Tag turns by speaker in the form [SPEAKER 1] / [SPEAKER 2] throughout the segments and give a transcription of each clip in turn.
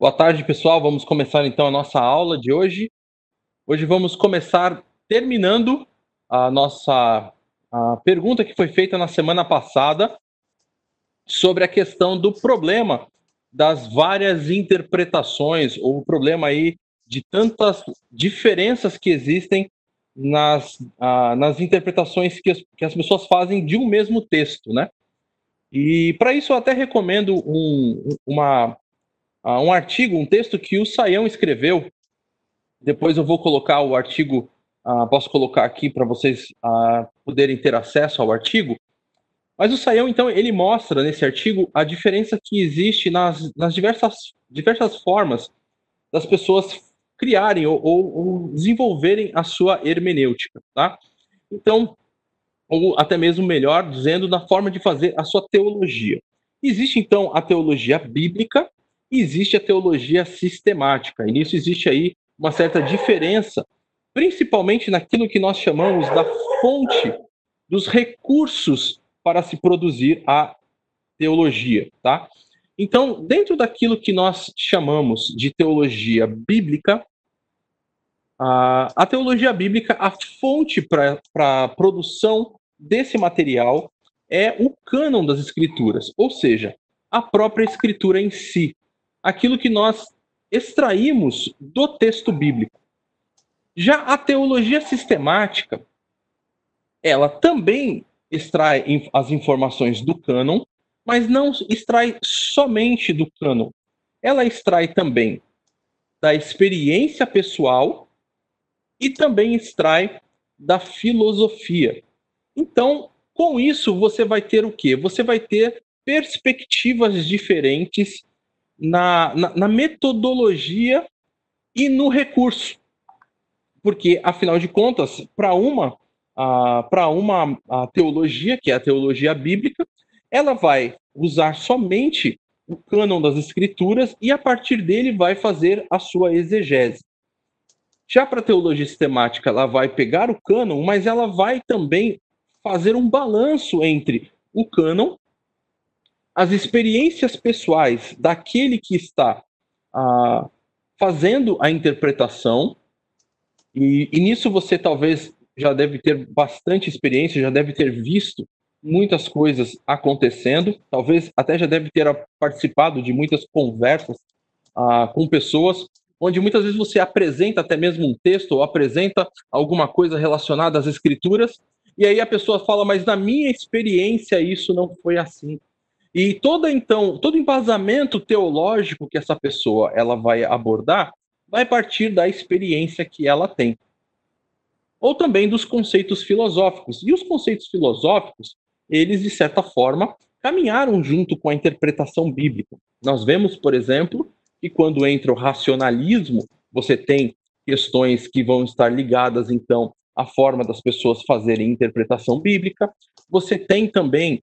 [SPEAKER 1] Boa tarde, pessoal. Vamos começar então a nossa aula de hoje. Hoje vamos começar terminando a nossa a pergunta que foi feita na semana passada sobre a questão do problema das várias interpretações ou o problema aí de tantas diferenças que existem nas, nas interpretações que as, que as pessoas fazem de um mesmo texto, né? E para isso eu até recomendo um, uma, uh, um artigo, um texto que o Saião escreveu. Depois eu vou colocar o artigo, uh, posso colocar aqui para vocês uh, poderem ter acesso ao artigo. Mas o Saião, então, ele mostra nesse artigo a diferença que existe nas, nas diversas, diversas formas das pessoas criarem ou, ou, ou desenvolverem a sua hermenêutica, tá? Então, ou até mesmo melhor dizendo, na forma de fazer a sua teologia. Existe então a teologia bíblica existe a teologia sistemática. E nisso existe aí uma certa diferença, principalmente naquilo que nós chamamos da fonte dos recursos para se produzir a teologia, tá? Então, dentro daquilo que nós chamamos de teologia bíblica, a, a teologia bíblica, a fonte para a produção desse material é o cânon das escrituras, ou seja, a própria escritura em si aquilo que nós extraímos do texto bíblico. Já a teologia sistemática, ela também extrai as informações do cânon, mas não extrai somente do cânon. Ela extrai também da experiência pessoal e também extrai da filosofia. Então, com isso, você vai ter o quê? Você vai ter perspectivas diferentes na, na, na metodologia e no recurso. Porque, afinal de contas, para uma, para uma a teologia, que é a teologia bíblica, ela vai usar somente o cânon das escrituras e a partir dele vai fazer a sua exegese. Já para a teologia sistemática, ela vai pegar o cânon, mas ela vai também fazer um balanço entre o cânon as experiências pessoais daquele que está ah, fazendo a interpretação, e, e nisso você talvez já deve ter bastante experiência, já deve ter visto muitas coisas acontecendo, talvez até já deve ter participado de muitas conversas ah, com pessoas, onde muitas vezes você apresenta até mesmo um texto ou apresenta alguma coisa relacionada às escrituras, e aí a pessoa fala, mas na minha experiência isso não foi assim. E todo então, todo embasamento teológico que essa pessoa ela vai abordar vai partir da experiência que ela tem. Ou também dos conceitos filosóficos. E os conceitos filosóficos, eles de certa forma caminharam junto com a interpretação bíblica. Nós vemos, por exemplo, que quando entra o racionalismo, você tem questões que vão estar ligadas então à forma das pessoas fazerem interpretação bíblica. Você tem também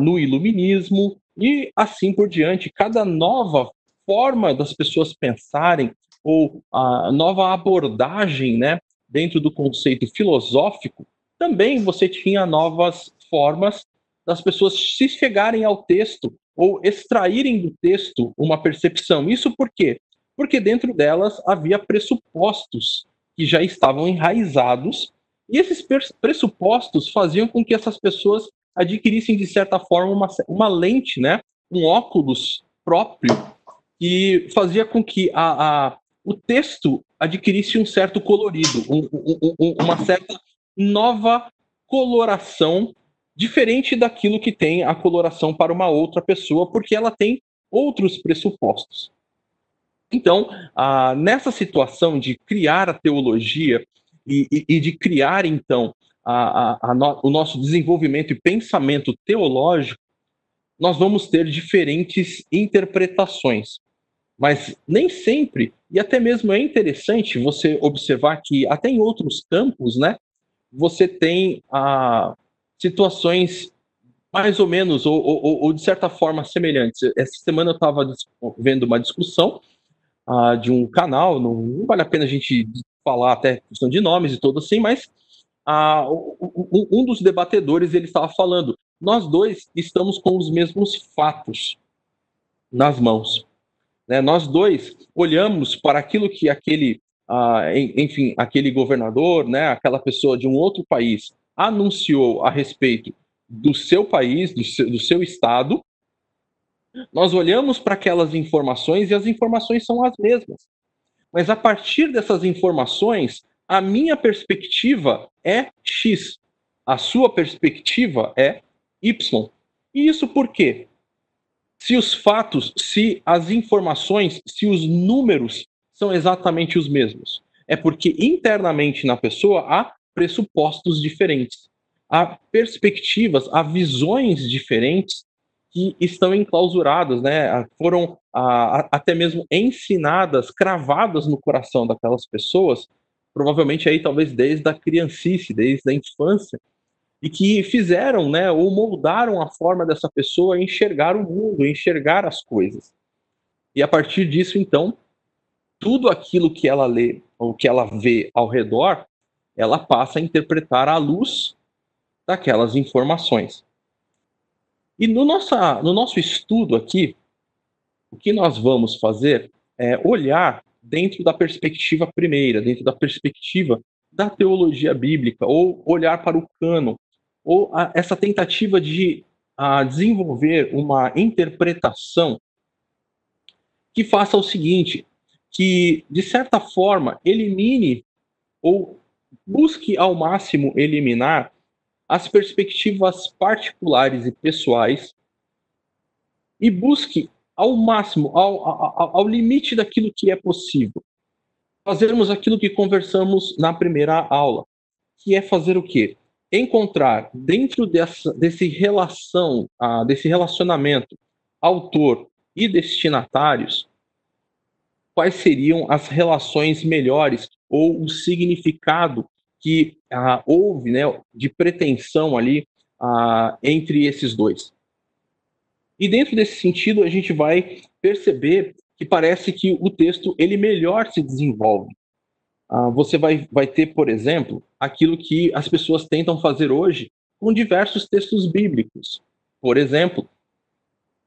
[SPEAKER 1] no iluminismo e assim por diante. Cada nova forma das pessoas pensarem ou a nova abordagem, né, dentro do conceito filosófico, também você tinha novas formas das pessoas se chegarem ao texto ou extraírem do texto uma percepção. Isso por quê? Porque dentro delas havia pressupostos que já estavam enraizados, e esses pressupostos faziam com que essas pessoas adquirissem, de certa forma, uma, uma lente, né? um óculos próprio, que fazia com que a, a o texto adquirisse um certo colorido, um, um, um, uma certa nova coloração, diferente daquilo que tem a coloração para uma outra pessoa, porque ela tem outros pressupostos. Então, ah, nessa situação de criar a teologia e, e, e de criar, então, a, a, no, o nosso desenvolvimento e pensamento teológico, nós vamos ter diferentes interpretações. Mas nem sempre, e até mesmo é interessante você observar que até em outros campos, né, você tem ah, situações mais ou menos, ou, ou, ou, de certa forma semelhantes. Essa semana eu estava vendo uma discussão ah, de um canal, não, não, vale a pena a gente falar até questão de nomes e tudo assim, mas ah, um dos debatedores ele estava falando: nós dois estamos com os mesmos fatos nas mãos. Né? Nós dois olhamos para aquilo que aquele, enfim, aquele governador, né, aquela pessoa de um outro país anunciou a respeito do seu país, do seu, do seu estado. Nós olhamos para aquelas informações e as informações são as mesmas. Mas a partir dessas informações, a minha perspectiva é X, a sua perspectiva é Y. E isso por quê? Se os fatos, se as informações, se os números são exatamente os mesmos, é porque internamente na pessoa há pressupostos diferentes, há perspectivas, há visões diferentes que estão enclausuradas, né? Foram a, até mesmo ensinadas, cravadas no coração daquelas pessoas, provavelmente aí talvez desde a criancice, desde a infância, e que fizeram, né, ou moldaram a forma dessa pessoa enxergar o mundo, enxergar as coisas. E a partir disso, então, tudo aquilo que ela lê ou que ela vê ao redor, ela passa a interpretar à luz daquelas informações. E no, nossa, no nosso estudo aqui, o que nós vamos fazer é olhar dentro da perspectiva primeira, dentro da perspectiva da teologia bíblica, ou olhar para o cano, ou a, essa tentativa de a, desenvolver uma interpretação que faça o seguinte, que de certa forma elimine ou busque ao máximo eliminar as perspectivas particulares e pessoais e busque ao máximo, ao, ao, ao, limite daquilo que é possível, fazermos aquilo que conversamos na primeira aula, que é fazer o quê? Encontrar dentro dessa, desse relação, ah, desse relacionamento autor e destinatários, quais seriam as relações melhores ou o significado que ah, houve né, de pretensão ali ah, entre esses dois. E dentro desse sentido, a gente vai perceber que parece que o texto ele melhor se desenvolve. Ah, você vai, vai ter, por exemplo, aquilo que as pessoas tentam fazer hoje com diversos textos bíblicos. Por exemplo,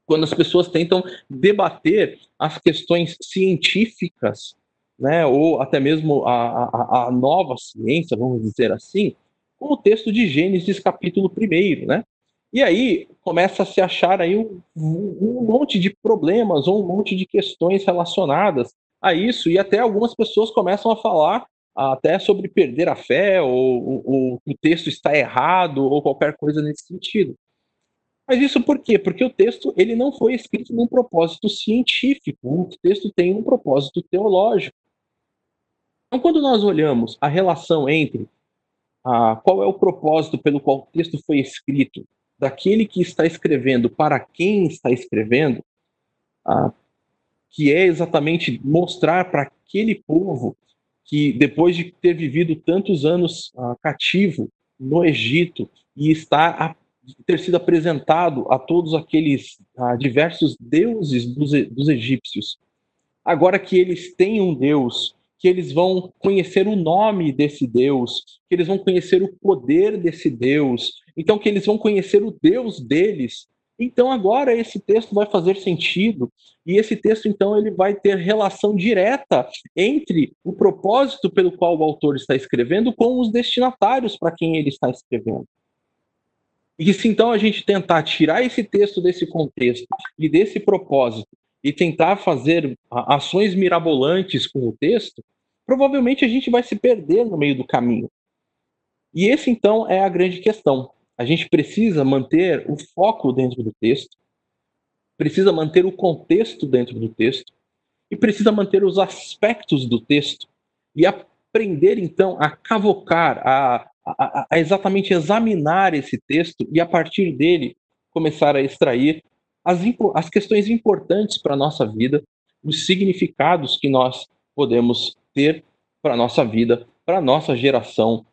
[SPEAKER 1] quando as pessoas tentam debater as questões científicas né, ou até mesmo a, a, a, nova ciência, vamos dizer assim, com o texto de Gênesis capítulo 1, né? E aí começa a se achar aí um, um monte de problemas ou um monte de questões relacionadas a isso, e até algumas pessoas começam a falar até sobre perder a fé, ou, ou, o texto está errado, ou qualquer coisa nesse sentido. Mas isso por quê? Porque o texto ele não foi escrito num propósito científico, o texto tem um propósito teológico. Então, quando nós olhamos a relação entre ah, qual é o propósito pelo qual o texto foi escrito, daquele que está escrevendo para quem está escrevendo, ah, que é exatamente mostrar para aquele povo que, depois de ter vivido tantos anos ah, cativo no Egito e estar ter sido apresentado a todos aqueles ah, diversos deuses dos, dos egípcios, agora que eles têm um Deus que eles vão conhecer o nome desse Deus, que eles vão conhecer o poder desse Deus, então que eles vão conhecer o Deus deles. Então agora esse texto vai fazer sentido e esse texto então ele vai ter relação direta entre o propósito pelo qual o autor está escrevendo com os destinatários para quem ele está escrevendo. E se então a gente tentar tirar esse texto desse contexto e desse propósito e tentar fazer ações mirabolantes com o texto, provavelmente a gente vai se perder no meio do caminho. E esse então é a grande questão. A gente precisa manter o foco dentro do texto, precisa manter o contexto dentro do texto e precisa manter os aspectos do texto e aprender então a cavocar, a, a, a exatamente examinar esse texto e a partir dele começar a extrair as, as questões importantes para a nossa vida, os significados que nós podemos ter para a nossa vida, para a nossa geração,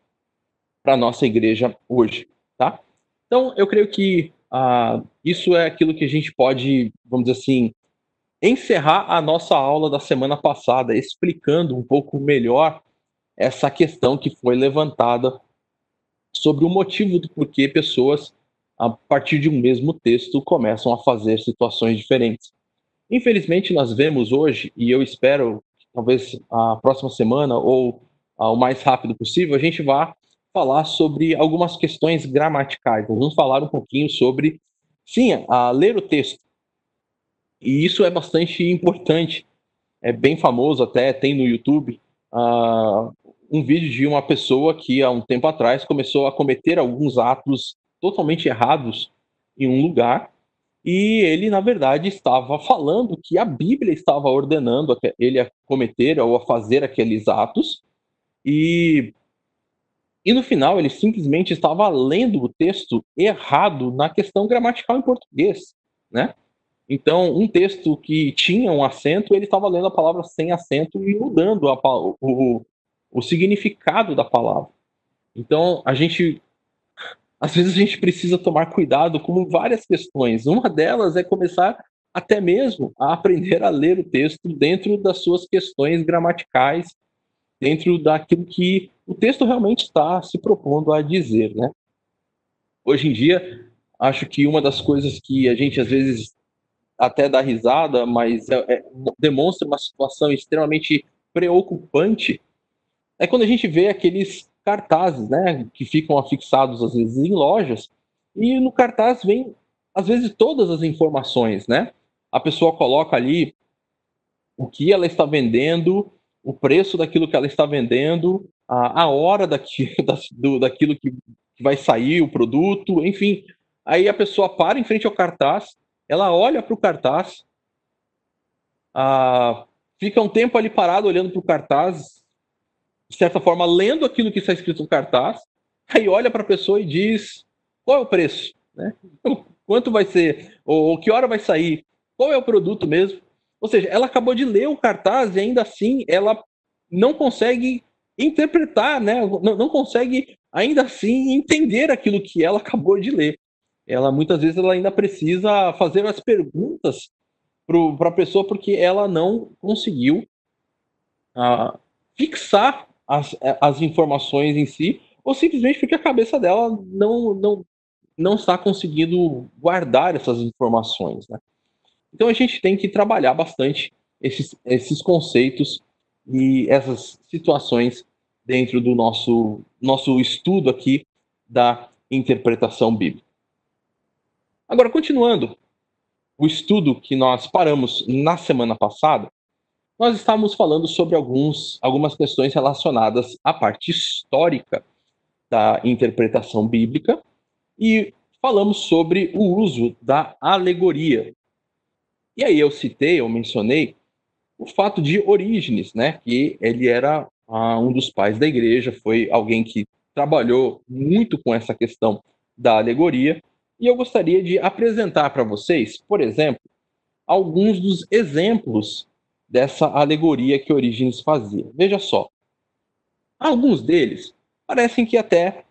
[SPEAKER 1] para a nossa igreja hoje, tá? Então, eu creio que ah, isso é aquilo que a gente pode, vamos dizer assim, encerrar a nossa aula da semana passada, explicando um pouco melhor essa questão que foi levantada sobre o motivo do porquê pessoas, a partir de um mesmo texto, começam a fazer situações diferentes. Infelizmente, nós vemos hoje, e eu espero talvez a próxima semana ou o mais rápido possível, a gente vá falar sobre algumas questões gramaticais. Vamos falar um pouquinho sobre, sim, a ler o texto. E isso é bastante importante. É bem famoso até, tem no YouTube uh, um vídeo de uma pessoa que há um tempo atrás começou a cometer alguns atos totalmente errados em um lugar e ele, na verdade, estava falando que a Bíblia estava ordenando ele a cometer ou a fazer aqueles atos, e, e no final ele simplesmente estava lendo o texto errado na questão gramatical em português, né? Então, um texto que tinha um acento, ele estava lendo a palavra sem acento e mudando a, o, o significado da palavra. Então, a gente às vezes a gente precisa tomar cuidado com várias questões. Uma delas é começar até mesmo a aprender a ler o texto dentro das suas questões gramaticais, dentro daquilo que o texto realmente está se propondo a dizer, né? Hoje em dia, acho que uma das coisas que a gente às vezes até dá risada, mas é, é, demonstra uma situação extremamente preocupante, é quando a gente vê aqueles cartazes, né, que ficam afixados às vezes em lojas, e no cartaz vem às vezes todas as informações, né? A pessoa coloca ali o que ela está vendendo, o preço daquilo que ela está vendendo, a, a hora daqui, da, do, daquilo que, vai sair, o produto, enfim. Aí a pessoa para em frente ao cartaz, ela olha para o cartaz, a, fica um tempo ali parado olhando para o cartaz, de certa forma, lendo aquilo que está escrito no cartaz, aí olha para a pessoa e diz qual é o preço, né? quanto vai ser, ou, que hora vai sair, qual é o produto mesmo. Ou seja, ela acabou de ler o cartaz e ainda assim ela não consegue interpretar, né? não, não consegue ainda assim entender aquilo que ela acabou de ler. Ela muitas vezes ela ainda precisa fazer as perguntas para a pessoa porque ela não conseguiu ah, fixar as, as informações em si, ou simplesmente porque a cabeça dela não, não, não está conseguindo guardar essas informações. Né? Então a gente tem que trabalhar bastante esses, esses conceitos e essas situações dentro do nosso, nosso estudo aqui da interpretação bíblica. Agora, continuando o estudo que nós paramos na semana passada, nós estávamos falando sobre alguns, algumas questões relacionadas à parte histórica da interpretação bíblica e falamos sobre o uso da alegoria. E aí eu citei, eu mencionei o fato de Orígenes, né, que ele era ah, um dos pais da igreja, foi alguém que trabalhou muito com essa questão da alegoria, e eu gostaria de apresentar para vocês, por exemplo, alguns dos exemplos dessa alegoria que Orígenes fazia. Veja só. Alguns deles parecem que até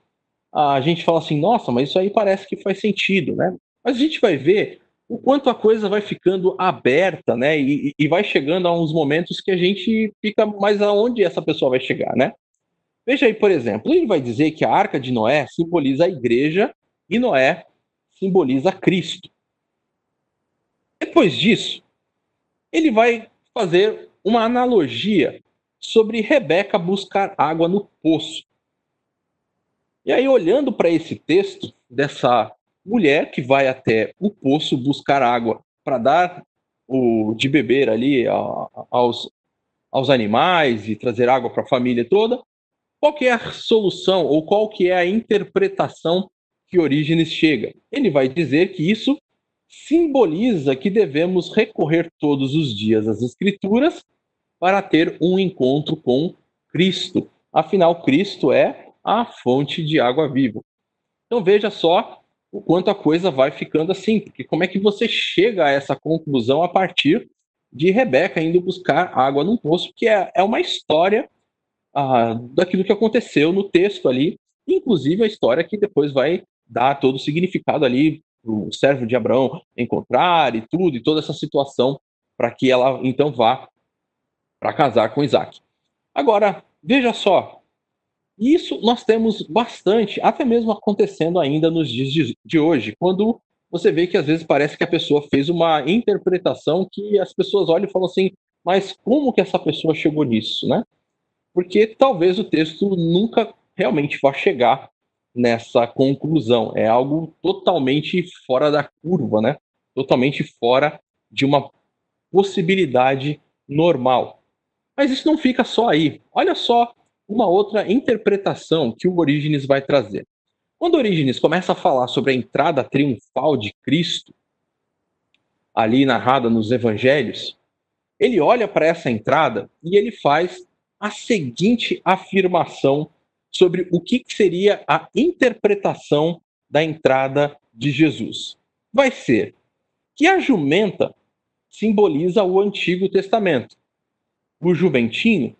[SPEAKER 1] a gente fala assim, nossa, mas isso aí parece que faz sentido, né? Mas a gente vai ver o quanto a coisa vai ficando aberta, né? E, e vai chegando a uns momentos que a gente fica mais aonde essa pessoa vai chegar, né? Veja aí, por exemplo, ele vai dizer que a arca de Noé simboliza a igreja e Noé simboliza Cristo. Depois disso, ele vai fazer uma analogia sobre Rebeca buscar água no poço. E aí, olhando para esse texto dessa mulher que vai até o poço buscar água para dar o de beber ali aos, aos animais e trazer água para a família toda, qual que é a solução ou qual que é a interpretação que Orígenes chega? Ele vai dizer que isso simboliza que devemos recorrer todos os dias às Escrituras para ter um encontro com Cristo. Afinal, Cristo é a fonte de água viva. Então veja só o quanto a coisa vai ficando assim, porque como é que você chega a essa conclusão a partir de Rebeca indo buscar água num poço, que é, é uma história ah, daquilo que aconteceu no texto ali, inclusive a história que depois vai dar todo o significado ali o servo de Abraão encontrar e tudo, e toda essa situação, para que ela então vá para casar com Isaac. Agora, veja só, isso nós temos bastante, até mesmo acontecendo ainda nos dias de, hoje, quando você vê que às vezes parece que a pessoa fez uma interpretação que as pessoas olham e falam assim, mas como que essa pessoa chegou nisso, né? Porque talvez o texto nunca realmente vá chegar nessa conclusão. É algo totalmente fora da curva, né? Totalmente fora de uma possibilidade normal. Mas isso não fica só aí. Olha só uma outra interpretação que o Orígenes vai trazer. Quando Orígenes começa a falar sobre a entrada triunfal de Cristo, ali narrada nos evangelhos, ele olha para essa entrada e ele faz a seguinte afirmação sobre o que seria a interpretação da entrada de Jesus. Vai ser que a jumenta simboliza o Antigo Testamento, o jumentinho,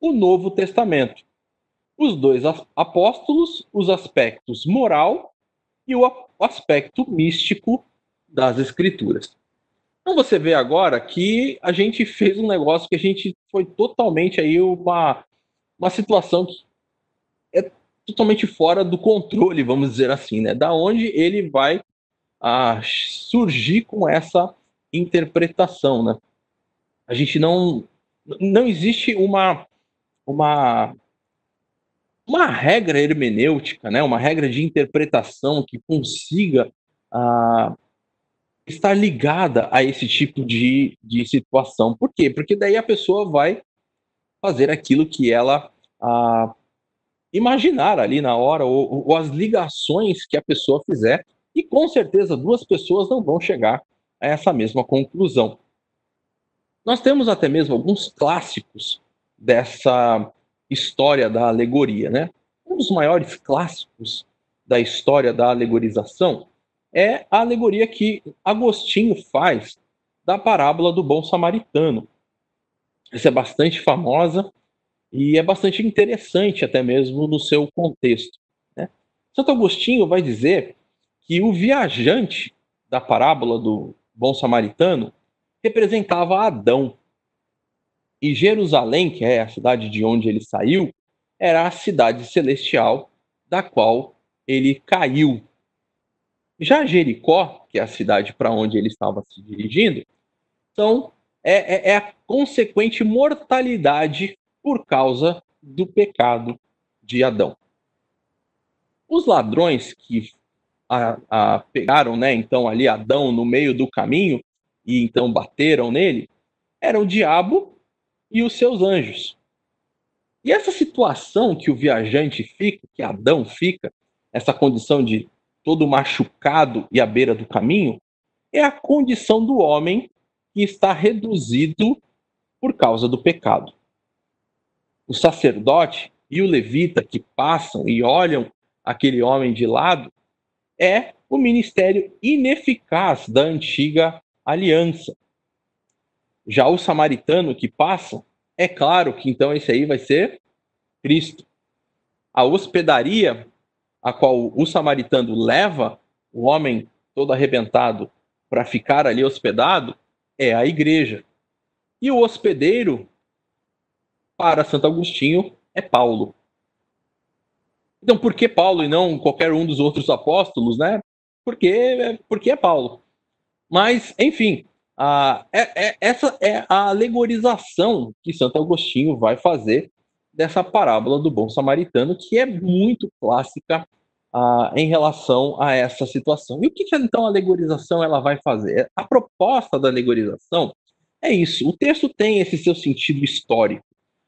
[SPEAKER 1] o Novo Testamento. Os dois apóstolos, os aspectos moral e o aspecto místico das Escrituras. Então você vê agora que a gente fez um negócio que a gente foi totalmente aí uma, uma situação que totalmente fora do controle, vamos dizer assim, né? Da onde ele vai ah, surgir com essa interpretação, né? A gente não não existe uma uma uma regra hermenêutica, né? Uma regra de interpretação que consiga ah, estar ligada a esse tipo de, de situação. Por quê? Porque daí a pessoa vai fazer aquilo que ela ah, imaginar ali na hora, ou, ou, as ligações que a pessoa fizer, e com certeza duas pessoas não vão chegar a essa mesma conclusão. Nós temos até mesmo alguns clássicos dessa história da alegoria, né? Um dos maiores clássicos da história da alegorização é a alegoria que Agostinho faz da parábola do bom samaritano. Essa é bastante famosa e é bastante interessante até mesmo no seu contexto. Né? Santo Agostinho vai dizer que o viajante da parábola do bom samaritano representava Adão. E Jerusalém, que é a cidade de onde ele saiu, era a cidade celestial da qual ele caiu. Já Jericó, que é a cidade para onde ele estava se dirigindo, então é, é, é a consequente mortalidade por causa do pecado de Adão. Os ladrões que a, a, pegaram, né, então ali Adão no meio do caminho e então bateram nele, eram o diabo e os seus anjos. E essa situação que o viajante fica, que Adão fica, essa condição de todo machucado e à beira do caminho, é a condição do homem que está reduzido por causa do pecado. O sacerdote e o levita que passam e olham aquele homem de lado é o ministério ineficaz da antiga aliança. Já o samaritano que passa, é claro que então esse aí vai ser Cristo. A hospedaria a qual o samaritano leva o homem todo arrebentado para ficar ali hospedado é a igreja. E o hospedeiro, para Santo Agostinho, é Paulo. Então, por que Paulo e não qualquer um dos outros apóstolos, né? Porque, porque é Paulo. Mas, enfim, a, é, é, essa é a alegorização que Santo Agostinho vai fazer dessa parábola do bom samaritano, que é muito clássica ah, em relação a essa situação. E o que, que então a alegorização ela vai fazer? A proposta da alegorização é isso. O texto tem esse seu sentido histórico,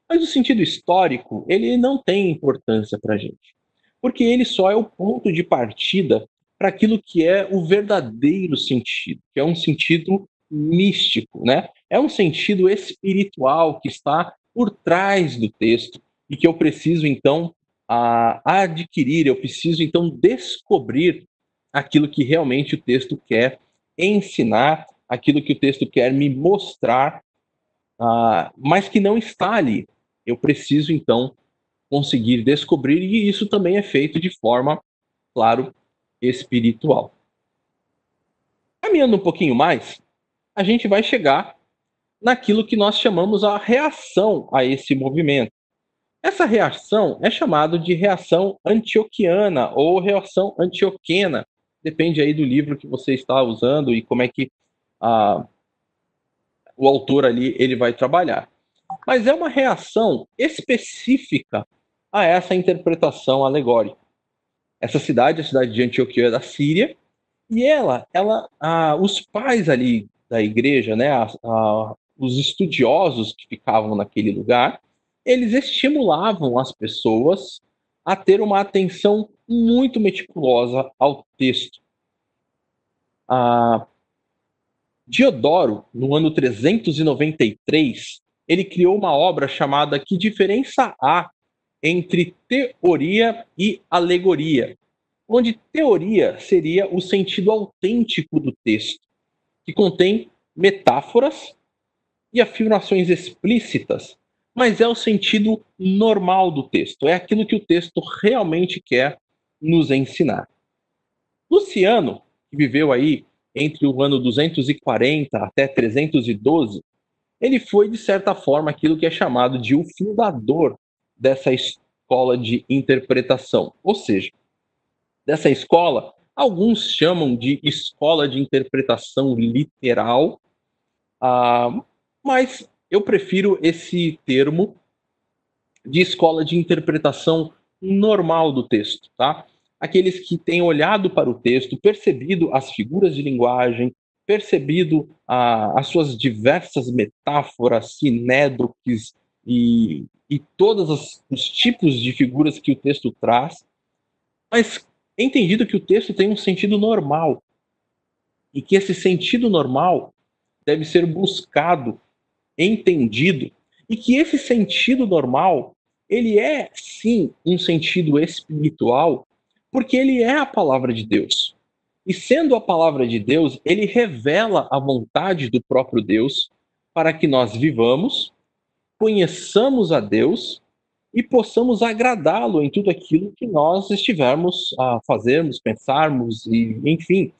[SPEAKER 1] mas o sentido histórico ele não tem importância para a gente, porque ele só é o ponto de partida para aquilo que é o verdadeiro sentido, que é um sentido místico, né? É um sentido espiritual que está por trás do texto e que eu preciso então adquirir, eu preciso então descobrir aquilo que realmente o texto quer ensinar, aquilo que o texto quer me mostrar, uh, mas que não está ali. Eu preciso então conseguir descobrir, e isso também é feito de forma, claro, espiritual. Caminhando um pouquinho mais, a gente vai chegar naquilo que nós chamamos a reação a esse movimento. Essa reação é chamada de reação antioquiana ou reação antioquena, depende aí do livro que você está usando e como é que a, o autor ali ele vai trabalhar. Mas é uma reação específica a essa interpretação alegórica. Essa cidade, a cidade de Antioquia da Síria, e ela, ela, ah, os pais ali da igreja, né, os estudiosos que ficavam naquele lugar, eles estimulavam as pessoas a ter uma atenção muito meticulosa ao texto. Ah, Diodoro, no ano 393, ele criou uma obra chamada Que Diferença Há entre Teoria e Alegoria, onde teoria seria o sentido autêntico do texto, que contém metáforas e afirmações explícitas, mas é o sentido normal do texto, é aquilo que o texto realmente quer nos ensinar. Luciano, que viveu aí entre o ano 240 até 312, ele foi, de certa forma, aquilo que é chamado de o fundador dessa escola de interpretação. Ou seja, dessa escola, alguns chamam de escola de interpretação literal, uh, mas eu prefiro esse termo de escola de interpretação normal do texto, tá? Aqueles que têm olhado para o texto, percebido as figuras de linguagem, percebido ah, as suas diversas metáforas, sinédroques e, e todos os, os tipos de figuras que o texto traz, mas entendido que o texto tem um sentido normal e que esse sentido normal deve ser buscado, entendido e que esse sentido normal ele é sim um sentido espiritual porque ele é a palavra de Deus. E sendo a palavra de Deus, ele revela a vontade do próprio Deus para que nós vivamos, conheçamos a Deus e possamos agradá-lo em tudo aquilo que nós estivermos a fazermos, pensarmos e enfim.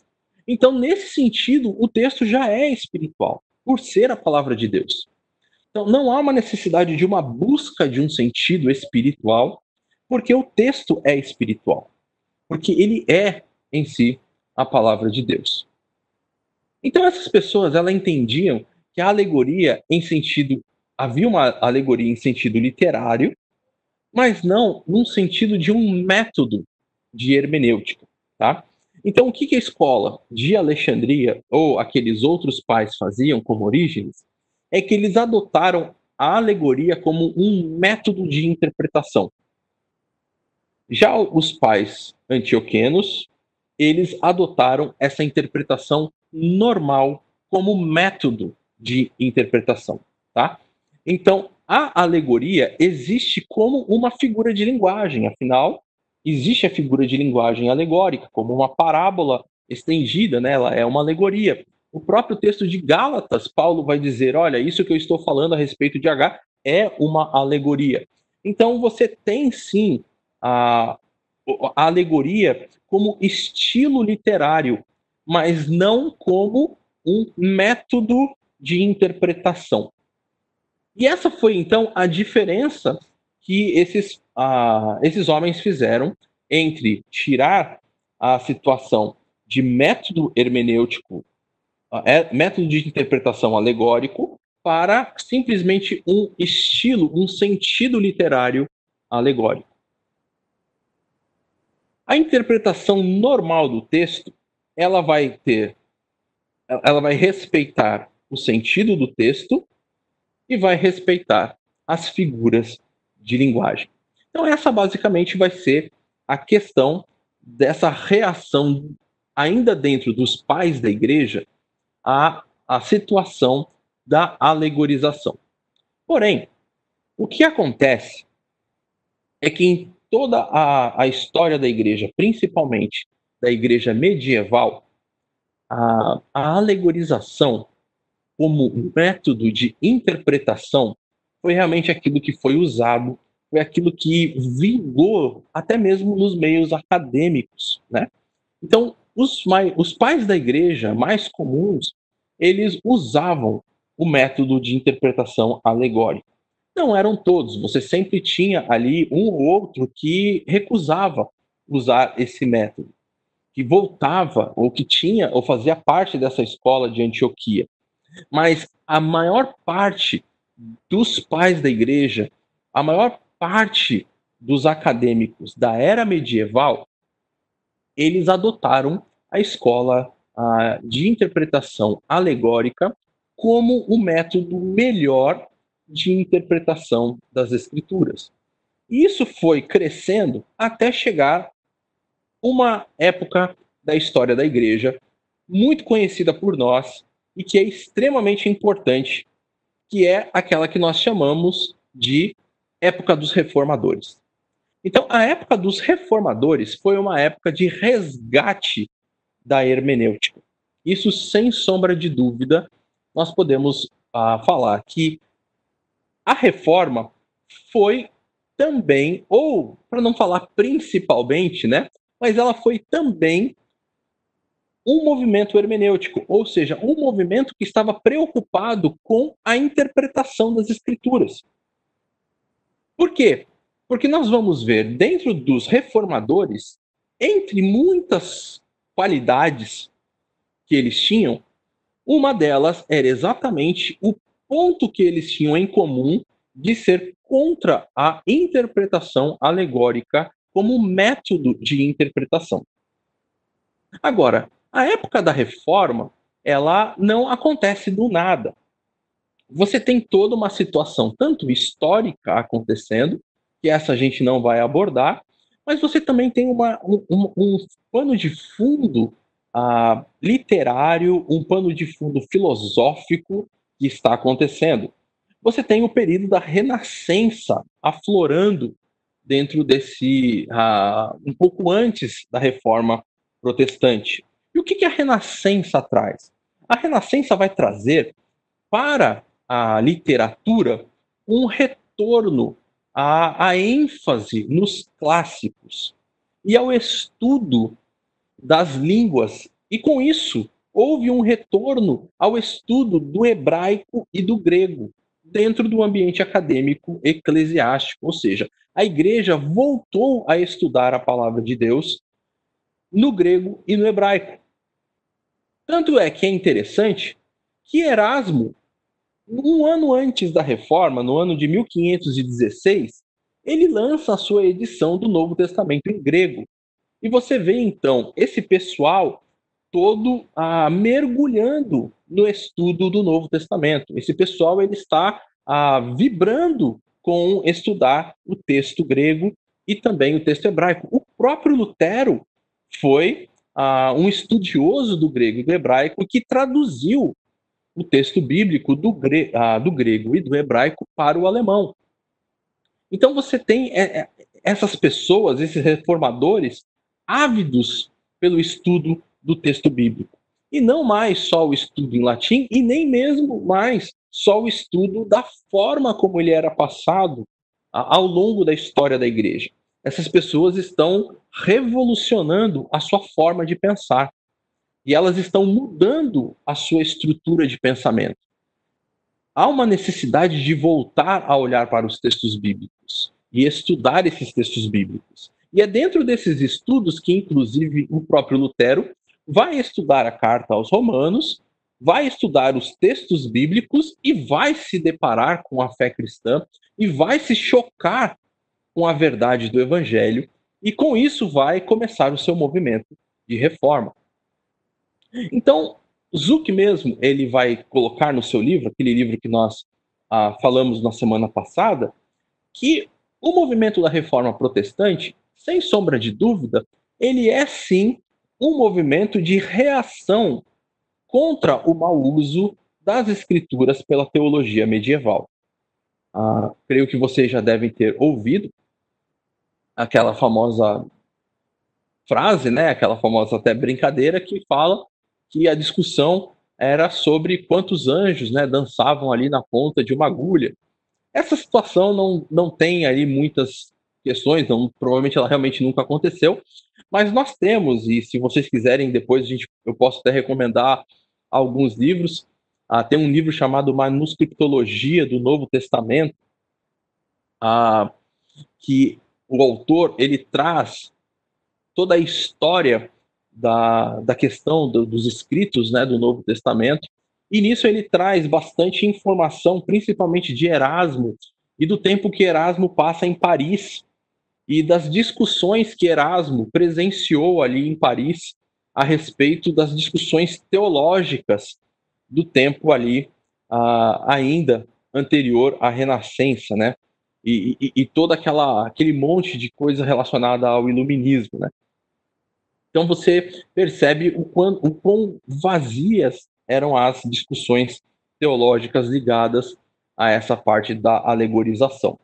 [SPEAKER 1] Então, nesse sentido, o texto já é espiritual, por ser a palavra de Deus. Então, não há uma necessidade de uma busca de um sentido espiritual, porque o texto é espiritual, porque ele é em si a palavra de Deus. Então essas pessoas, elas entendiam que a alegoria em sentido havia uma alegoria em sentido literário, mas não num sentido de um método de hermenêutica, tá? Então o que, que a escola de Alexandria ou aqueles outros pais faziam como Orígenes é que eles adotaram a alegoria como um método de interpretação. Já os pais antioquenos eles adotaram essa interpretação normal como método de interpretação, tá? Então, a alegoria existe como uma figura de linguagem, afinal, existe a figura de linguagem alegórica, como uma parábola estendida, né? Ela é uma alegoria. O próprio texto de Gálatas, Paulo vai dizer: olha, isso que eu estou falando a respeito de H é uma alegoria. Então, você tem sim a, a alegoria como estilo literário, mas não como um método de interpretação. E essa foi então a diferença que esses, uh, esses homens fizeram entre tirar a situação de método hermenêutico, uh, método de interpretação alegórico, para simplesmente um estilo, um sentido literário alegórico. A interpretação normal do texto, ela vai ter, ela vai respeitar o sentido do texto e vai respeitar as figuras de linguagem. Então essa basicamente vai ser a questão dessa reação ainda dentro dos pais da igreja à, à situação da alegorização. Porém, o que acontece é que toda a, a história da igreja, principalmente da igreja medieval, a, a alegorização como método de interpretação foi realmente aquilo que foi usado, foi aquilo que vingou até mesmo nos meios acadêmicos, né? Então, os, mais, os pais da igreja mais comuns, eles usavam o método de interpretação alegórica. Não eram todos, você sempre tinha ali um ou outro que recusava usar esse método. que voltava, ou que tinha, ou fazia parte dessa escola de Antioquia. Mas a maior parte dos pais da igreja, a maior parte dos acadêmicos da era medieval, eles adotaram a escola a, de interpretação alegórica como o método melhor de interpretação das escrituras. Isso foi crescendo até chegar uma época da história da igreja muito conhecida por nós e que é extremamente importante, que é aquela que nós chamamos de época dos reformadores. Então, a época dos reformadores foi uma época de resgate da hermenêutica. Isso, sem sombra de dúvida, nós podemos ah, falar que a reforma foi também, ou para não falar principalmente, né, mas ela foi também um movimento hermenêutico, ou seja, um movimento que estava preocupado com a interpretação das escrituras. Por quê? Porque nós vamos ver dentro dos reformadores, entre muitas qualidades que eles tinham, uma delas era exatamente o ponto que eles tinham em comum de ser contra a interpretação alegórica como método de interpretação. Agora, a época da reforma, ela não acontece do nada. Você tem toda uma situação, tanto histórica acontecendo, que essa a gente não vai abordar, mas você também tem uma, um, um, pano de fundo uh, literário, um pano de fundo filosófico que está acontecendo. Você tem o período da Renascença aflorando dentro desse. Uh, um pouco antes da reforma protestante. E o que, que a Renascença traz? A Renascença vai trazer para a literatura um retorno à, à ênfase nos clássicos e ao estudo das línguas. E com isso, houve um retorno ao estudo do hebraico e do grego dentro do ambiente acadêmico eclesiástico, ou seja, a igreja voltou a estudar a palavra de Deus no grego e no hebraico. Tanto é que é interessante que Erasmo, um ano antes da reforma, no ano de 1516, ele lança a sua edição do Novo Testamento em grego. E você vê então esse pessoal todo ah, mergulhando no estudo do Novo Testamento. Esse pessoal ele está ah, vibrando com estudar o texto grego e também o texto hebraico. O próprio Lutero foi uh, um estudioso do grego e do hebraico que traduziu o texto bíblico do, gre uh, do grego e do hebraico para o alemão. Então você tem é, é, essas pessoas, esses reformadores, ávidos pelo estudo do texto bíblico. E não mais só o estudo em latim, e nem mesmo mais só o estudo da forma como ele era passado ao longo da história da igreja essas pessoas estão revolucionando a sua forma de pensar. E elas estão mudando a sua estrutura de pensamento. Há uma necessidade de voltar a olhar para os textos bíblicos e estudar esses textos bíblicos. E é dentro desses estudos que, inclusive, o próprio Lutero vai estudar a carta aos Romanos, vai estudar os textos bíblicos e vai se deparar com a fé cristã e vai se chocar com a verdade do evangelho e com isso vai começar o seu movimento de reforma. Então, Zuck mesmo, ele vai colocar no seu livro, aquele livro que nós ah, falamos na semana passada, que o movimento da reforma protestante, sem sombra de dúvida, ele é sim um movimento de reação contra o mau uso das escrituras pela teologia medieval. Ah, creio que vocês já devem ter ouvido aquela famosa frase, né, aquela famosa até brincadeira que fala que a discussão era sobre quantos anjos, né, dançavam ali na ponta de uma agulha. Essa situação não, não tem ali muitas questões, não, provavelmente ela realmente nunca aconteceu, mas nós temos, e se vocês quiserem, depois a gente, eu posso até recomendar alguns livros. Ah, tem um livro chamado Manuscriptologia do Novo Testamento, ah, que o autor ele traz toda a história da, da questão do, dos escritos né, do Novo Testamento, e nisso ele traz bastante informação, principalmente de Erasmo, e do tempo que Erasmo passa em Paris, e das discussões que Erasmo presenciou ali em Paris a respeito das discussões teológicas do tempo ali uh, ainda anterior à Renascença, né? E, e, e todo aquela, aquele monte de coisa relacionada ao iluminismo, né? Então você percebe o quão, o quão vazias eram as discussões teológicas ligadas a essa parte da alegorização.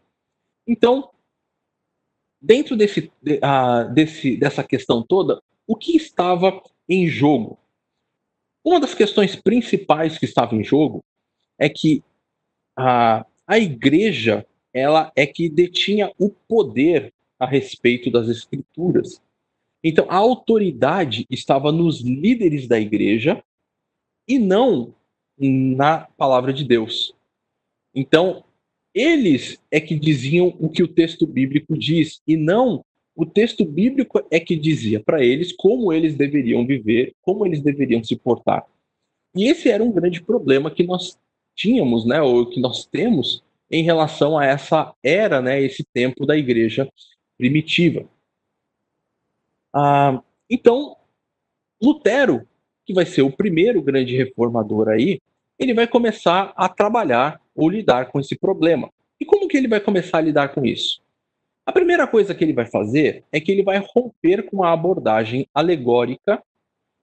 [SPEAKER 1] Então, dentro desse, uh, desse, dessa questão toda, o que estava em jogo? Uma das questões principais que estava em jogo é que a, a igreja ela é que detinha o poder a respeito das escrituras. Então, a autoridade estava nos líderes da igreja e não na palavra de Deus. Então, eles é que diziam o que o texto bíblico diz e não o texto bíblico é que dizia para eles como eles deveriam viver, como eles deveriam se portar. E esse era um grande problema que nós tínhamos, né, ou que nós temos em relação a essa era, né, esse tempo da igreja primitiva. Ah, então, Lutero, que vai ser o primeiro grande reformador aí, ele vai começar a trabalhar ou lidar com esse problema. E como que ele vai começar a lidar com isso? A primeira coisa que ele vai fazer é que ele vai romper com a abordagem alegórica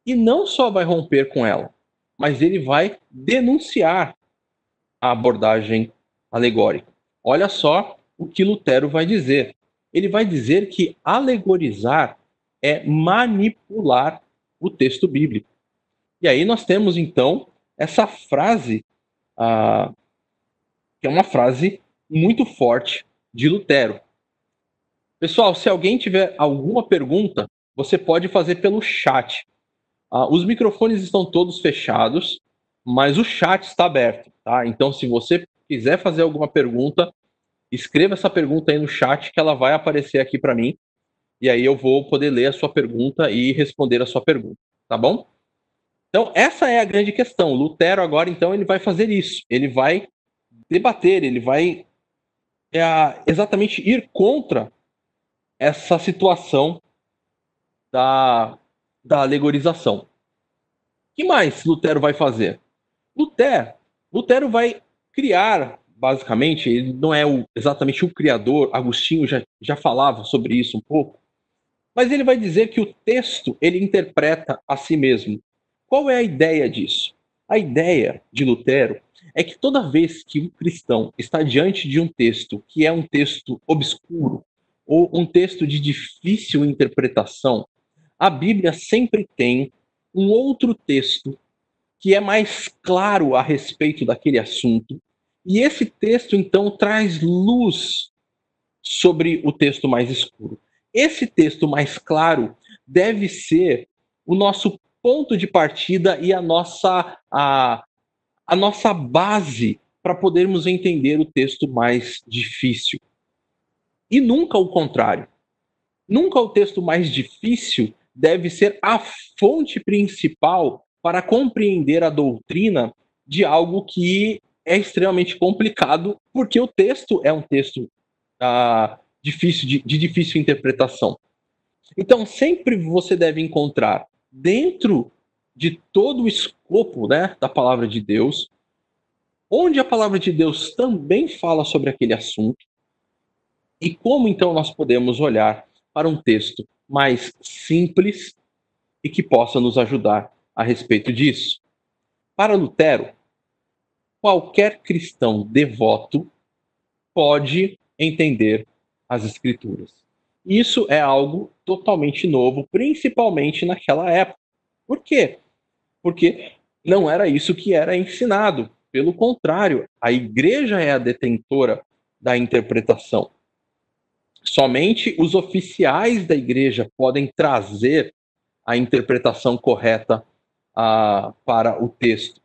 [SPEAKER 1] e não só vai romper com ela, mas ele vai denunciar a abordagem alegórica. Olha só o que Lutero vai dizer. Ele vai dizer que alegorizar é manipular o texto bíblico. E aí nós temos então essa frase, ah, é uma frase muito forte de Lutero. Pessoal, se alguém tiver alguma pergunta, você pode fazer pelo chat. Ah, os microfones estão todos fechados, mas o chat está aberto, tá? Então, se você quiser fazer alguma pergunta, escreva essa pergunta aí no chat que ela vai aparecer aqui para mim. E aí eu vou poder ler a sua pergunta e responder a sua pergunta, tá bom? Então, essa é a grande questão. Lutero agora, então, ele vai fazer isso. Ele vai debater, ele vai é, exatamente ir contra essa situação da, da alegorização. O que mais Lutero vai fazer? Lutero, Lutero vai criar, basicamente, ele não é o, exatamente o criador, Agostinho já, já falava sobre isso um pouco, mas ele vai dizer que o texto ele interpreta a si mesmo. Qual é a ideia disso? A ideia de Lutero é que toda vez que um cristão está diante de um texto que é um texto obscuro, ou um texto de difícil interpretação, a Bíblia sempre tem um outro texto que é mais claro a respeito daquele assunto, e esse texto então traz luz sobre o texto mais escuro. Esse texto mais claro deve ser o nosso ponto de partida e a nossa a, a nossa base para podermos entender o texto mais difícil. E nunca o contrário. Nunca o texto mais difícil deve ser a fonte principal para compreender a doutrina de algo que é extremamente complicado, porque o texto é um texto ah, difícil de, de difícil interpretação. Então, sempre você deve encontrar dentro de todo o escopo né, da palavra de Deus, onde a palavra de Deus também fala sobre aquele assunto, e como então nós podemos olhar para um texto mais simples e que possa nos ajudar a respeito disso? Para Lutero, qualquer cristão devoto pode entender as Escrituras. Isso é algo totalmente novo, principalmente naquela época. Por quê? Porque não era isso que era ensinado. Pelo contrário, a igreja é a detentora da interpretação. Somente os oficiais da igreja podem trazer a interpretação correta uh, para o texto.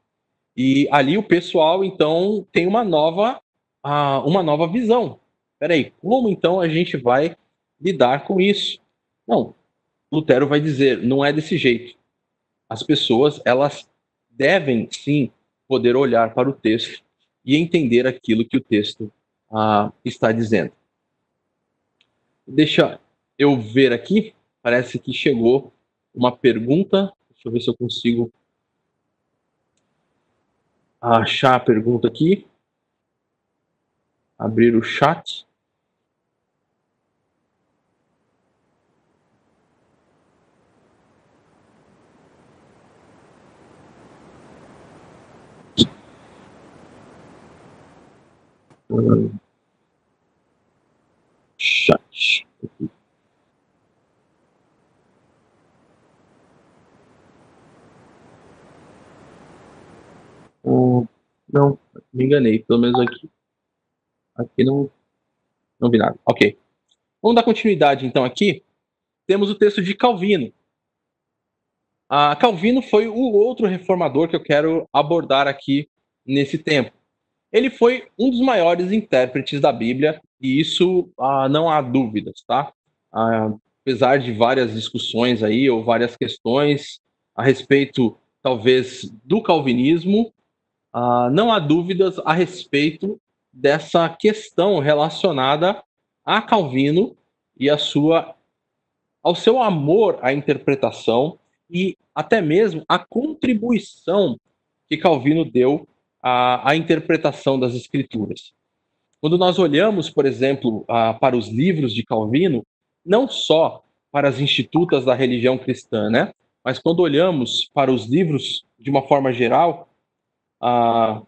[SPEAKER 1] E ali o pessoal, então, tem uma nova, uh, uma nova visão. Peraí, como então a gente vai lidar com isso? Não, Lutero vai dizer, não é desse jeito. As pessoas, elas devem sim poder olhar para o texto e entender aquilo que o texto ah, está dizendo. Deixa eu ver aqui, parece que chegou uma pergunta. Deixa eu ver se eu consigo achar a pergunta aqui. Abrir o chat. Chat. Não, me enganei. Pelo menos aqui. Aqui não, não vi nada. Ok. Vamos dar continuidade então aqui. Temos o texto de Calvino. Ah, Calvino foi o outro reformador que eu quero abordar aqui nesse tempo. Ele foi um dos maiores intérpretes da Bíblia, e isso ah, não há dúvidas, tá? Ah, apesar de várias discussões aí, ou várias questões a respeito, talvez, do calvinismo, ah, não há dúvidas a respeito dessa questão relacionada a Calvino e a sua, ao seu amor à interpretação e até mesmo a contribuição que Calvino deu a, a interpretação das escrituras. Quando nós olhamos, por exemplo, a, para os livros de Calvino, não só para as institutas da religião cristã, né? Mas quando olhamos para os livros de uma forma geral, a,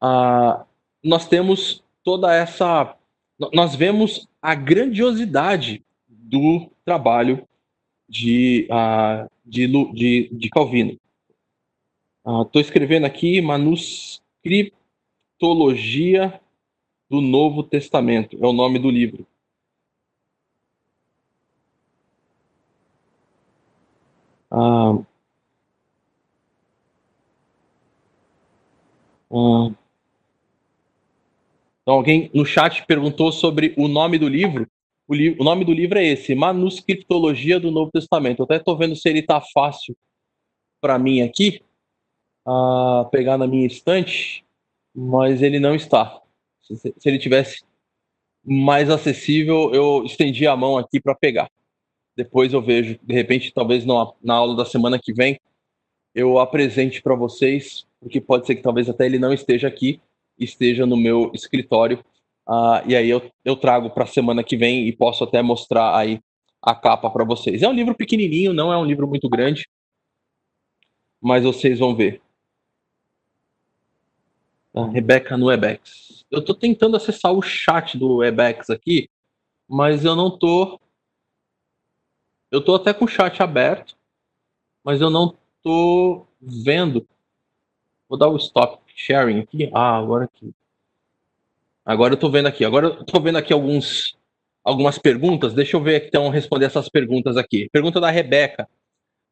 [SPEAKER 1] a, nós temos toda essa. Nós vemos a grandiosidade do trabalho de, de, de, de Calvino. Estou ah, escrevendo aqui Manuscriptologia do Novo Testamento, é o nome do livro. Ah, ah, então, alguém no chat perguntou sobre o nome do livro. O, li o nome do livro é esse, Manuscriptologia do Novo Testamento. Eu até estou vendo se ele está fácil para mim aqui a pegar na minha estante, mas ele não está. Se, se ele tivesse mais acessível, eu estendi a mão aqui para pegar. Depois eu vejo, de repente, talvez na, na aula da semana que vem, eu apresente para vocês, porque pode ser que talvez até ele não esteja aqui, esteja no meu escritório. Uh, e aí eu, eu trago para a semana que vem e posso até mostrar aí a capa para vocês. É um livro pequenininho, não é um livro muito grande, mas vocês vão ver. A Rebeca no Webex. Eu estou tentando acessar o chat do Webex aqui, mas eu não tô. Eu tô até com o chat aberto, mas eu não tô vendo. Vou dar o stop sharing aqui. Ah, agora aqui. Agora eu tô vendo aqui. Agora eu tô vendo aqui alguns algumas perguntas. Deixa eu ver então responder essas perguntas aqui. Pergunta da Rebeca.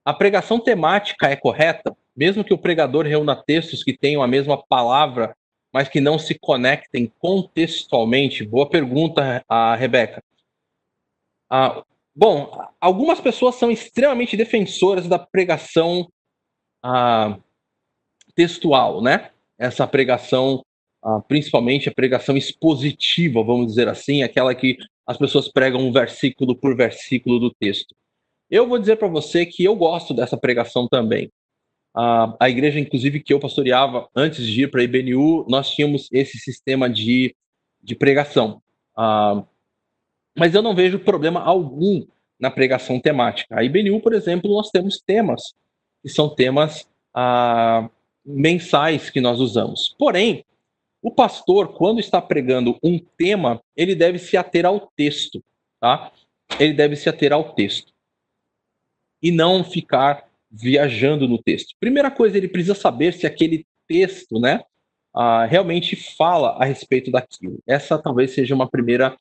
[SPEAKER 1] A pregação temática é correta? Mesmo que o pregador reúna textos que tenham a mesma palavra, mas que não se conectem contextualmente? Boa pergunta, a Rebeca. Ah, bom, algumas pessoas são extremamente defensoras da pregação ah, textual, né? Essa pregação, ah, principalmente a pregação expositiva, vamos dizer assim, aquela que as pessoas pregam um versículo por versículo do texto. Eu vou dizer para você que eu gosto dessa pregação também. A, a igreja, inclusive, que eu pastoreava antes de ir para a IBNU, nós tínhamos esse sistema de, de pregação. Mas eu não vejo problema algum na pregação temática. A IBNU, por exemplo, nós temos temas, que são temas ah, mensais que nós usamos. Porém, o pastor, quando está pregando um tema, ele deve se ater ao texto, tá? Ele deve se ater ao texto. E não ficar viajando no texto. Primeira coisa, ele precisa saber se aquele texto, né, uh, realmente fala a respeito daquilo. Essa talvez seja uma primeira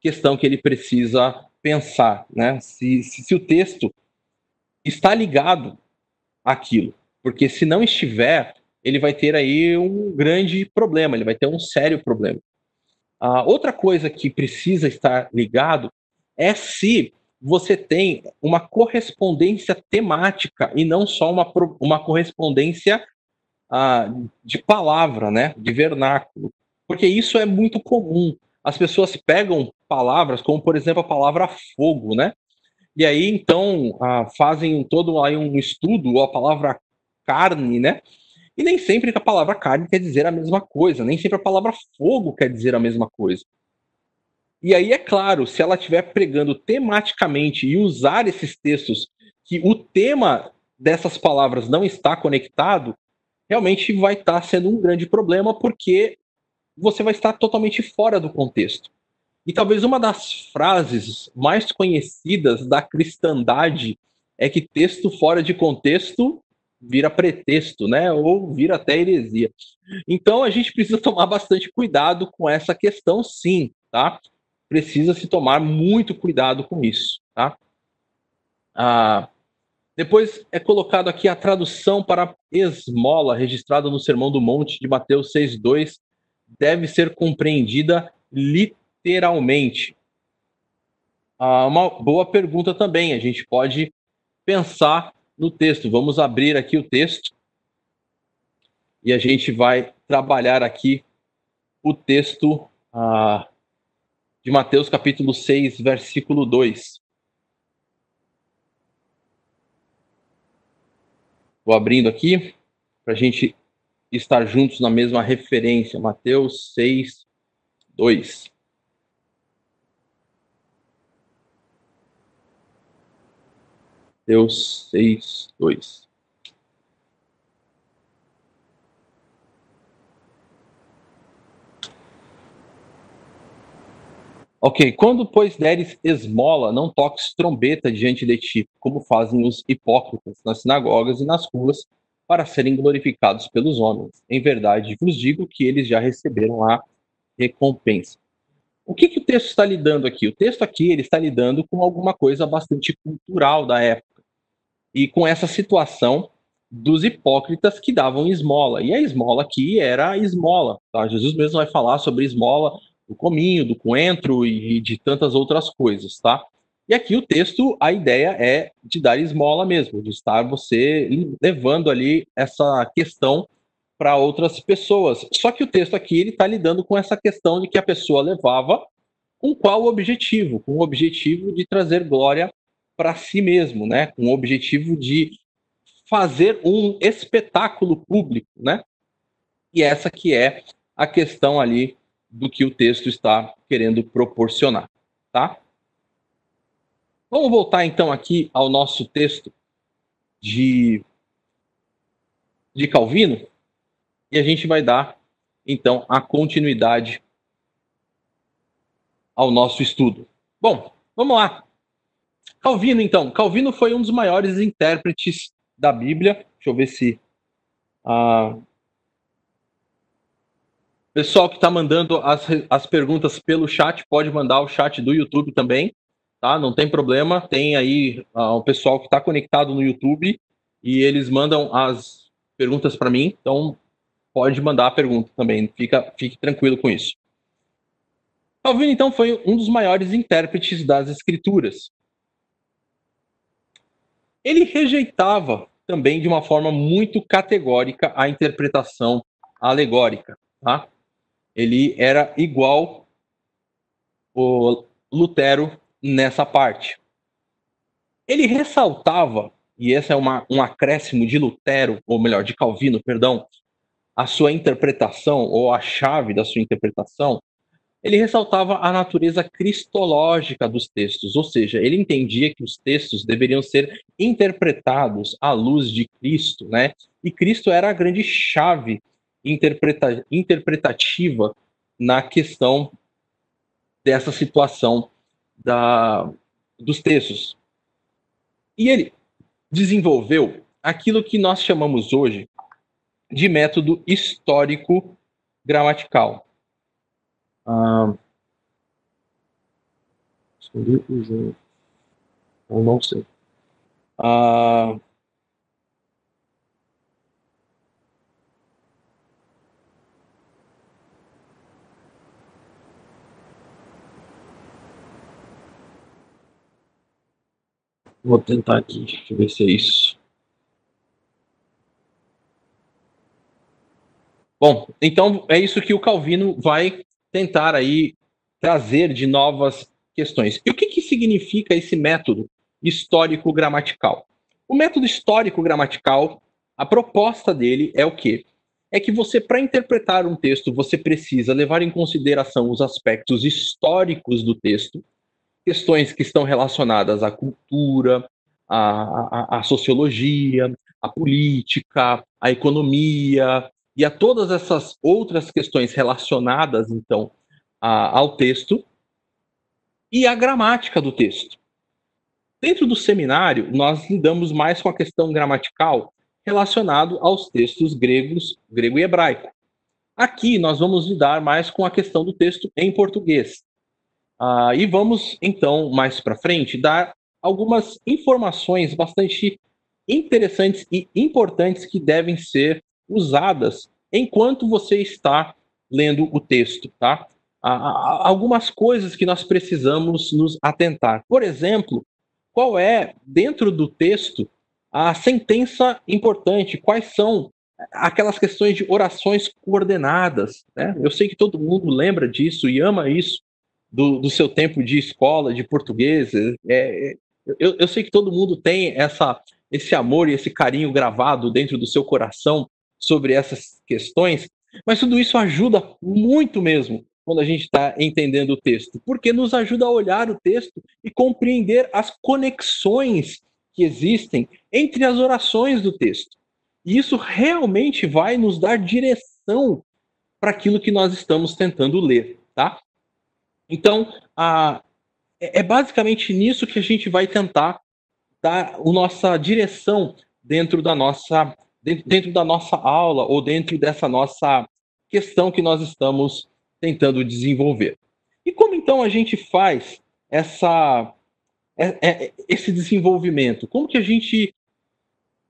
[SPEAKER 1] questão que ele precisa pensar, né? Se, se, se o texto está ligado àquilo, porque se não estiver, ele vai ter aí um grande problema, ele vai ter um sério problema. Uh, outra coisa que precisa estar ligado é se você tem uma correspondência temática e não só uma, uma correspondência ah, de palavra, né, de vernáculo. Porque isso é muito comum. As pessoas pegam palavras, como por exemplo a palavra fogo, né? E aí então ah, fazem todo aí um estudo, ou a palavra carne, né? E nem sempre a palavra carne quer dizer a mesma coisa, nem sempre a palavra fogo quer dizer a mesma coisa. E aí, é claro, se ela estiver pregando tematicamente e usar esses textos que o tema dessas palavras não está conectado, realmente vai estar sendo um grande problema, porque você vai estar totalmente fora do contexto. E talvez uma das frases mais conhecidas da cristandade é que texto fora de contexto vira pretexto, né? Ou vira até heresia. Então a gente precisa tomar bastante cuidado com essa questão, sim, tá? Precisa se tomar muito cuidado com isso. Tá? Ah, depois é colocado aqui a tradução para esmola, registrada no Sermão do Monte de Mateus 6,2, deve ser compreendida literalmente. Ah, uma boa pergunta também, a gente pode pensar no texto. Vamos abrir aqui o texto e a gente vai trabalhar aqui o texto ah, de Mateus capítulo 6, versículo 2. Vou abrindo aqui para a gente estar juntos na mesma referência. Mateus 6, 2. Mateus 6, 2. Ok, quando, pois, deres esmola, não toques trombeta diante de ti, como fazem os hipócritas nas sinagogas e nas ruas, para serem glorificados pelos homens. Em verdade, vos digo que eles já receberam a recompensa. O que, que o texto está lidando aqui? O texto aqui ele está lidando com alguma coisa bastante cultural da época. E com essa situação dos hipócritas que davam esmola. E a esmola aqui era a esmola. Tá? Jesus mesmo vai falar sobre esmola do cominho, do coentro e de tantas outras coisas, tá? E aqui o texto, a ideia é de dar esmola mesmo, de estar você levando ali essa questão para outras pessoas. Só que o texto aqui ele está lidando com essa questão de que a pessoa levava com qual objetivo? Com o objetivo de trazer glória para si mesmo, né? Com o objetivo de fazer um espetáculo público, né? E essa que é a questão ali do que o texto está querendo proporcionar, tá? Vamos voltar então aqui ao nosso texto de, de Calvino e a gente vai dar então a continuidade ao nosso estudo. Bom, vamos lá. Calvino, então. Calvino foi um dos maiores intérpretes da Bíblia. Deixa eu ver se ah, Pessoal que está mandando as, as perguntas pelo chat, pode mandar o chat do YouTube também, tá? Não tem problema. Tem aí uh, o pessoal que está conectado no YouTube e eles mandam as perguntas para mim, então pode mandar a pergunta também. Fica, fique tranquilo com isso. Calvino, então, foi um dos maiores intérpretes das Escrituras. Ele rejeitava também de uma forma muito categórica a interpretação alegórica. Tá? Ele era igual o Lutero nessa parte. Ele ressaltava, e esse é uma, um acréscimo de Lutero, ou melhor, de Calvino, perdão, a sua interpretação, ou a chave da sua interpretação, ele ressaltava a natureza cristológica dos textos, ou seja, ele entendia que os textos deveriam ser interpretados à luz de Cristo, né? E Cristo era a grande chave interpreta interpretativa na questão dessa situação da, dos textos. E ele desenvolveu aquilo que nós chamamos hoje de método histórico gramatical. Ah, eu não sei. Ah, Vou tentar aqui, deixa eu ver se é isso. Bom, então é isso que o Calvino vai tentar aí trazer de novas questões. E o que, que significa esse método histórico-gramatical? O método histórico-gramatical, a proposta dele é o quê? É que você, para interpretar um texto, você precisa levar em consideração os aspectos históricos do texto, questões que estão relacionadas à cultura, à, à, à sociologia, à política, à economia e a todas essas outras questões relacionadas, então, a, ao texto e à gramática do texto. Dentro do seminário, nós lidamos mais com a questão gramatical relacionado aos textos gregos, grego e hebraico. Aqui nós vamos lidar mais com a questão do texto em português. Uh, e vamos, então, mais para frente, dar algumas informações bastante interessantes e importantes que devem ser usadas enquanto você está lendo o texto, tá? Uh, algumas coisas que nós precisamos nos atentar. Por exemplo, qual é, dentro do texto, a sentença importante? Quais são aquelas questões de orações coordenadas? Né? Eu sei que todo mundo lembra disso e ama isso, do, do seu tempo de escola, de português. É, é, eu, eu sei que todo mundo tem essa, esse amor e esse carinho gravado dentro do seu coração sobre essas questões, mas tudo isso ajuda muito mesmo quando a gente está entendendo o texto, porque nos ajuda a olhar o texto e compreender as conexões que existem entre as orações do texto. E isso realmente vai nos dar direção para aquilo que nós estamos tentando ler, tá? Então, a, é, é basicamente nisso que a gente vai tentar dar a nossa direção dentro da nossa dentro, dentro da nossa aula ou dentro dessa nossa questão que nós estamos tentando desenvolver. E como então a gente faz essa é, é, esse desenvolvimento? Como que a gente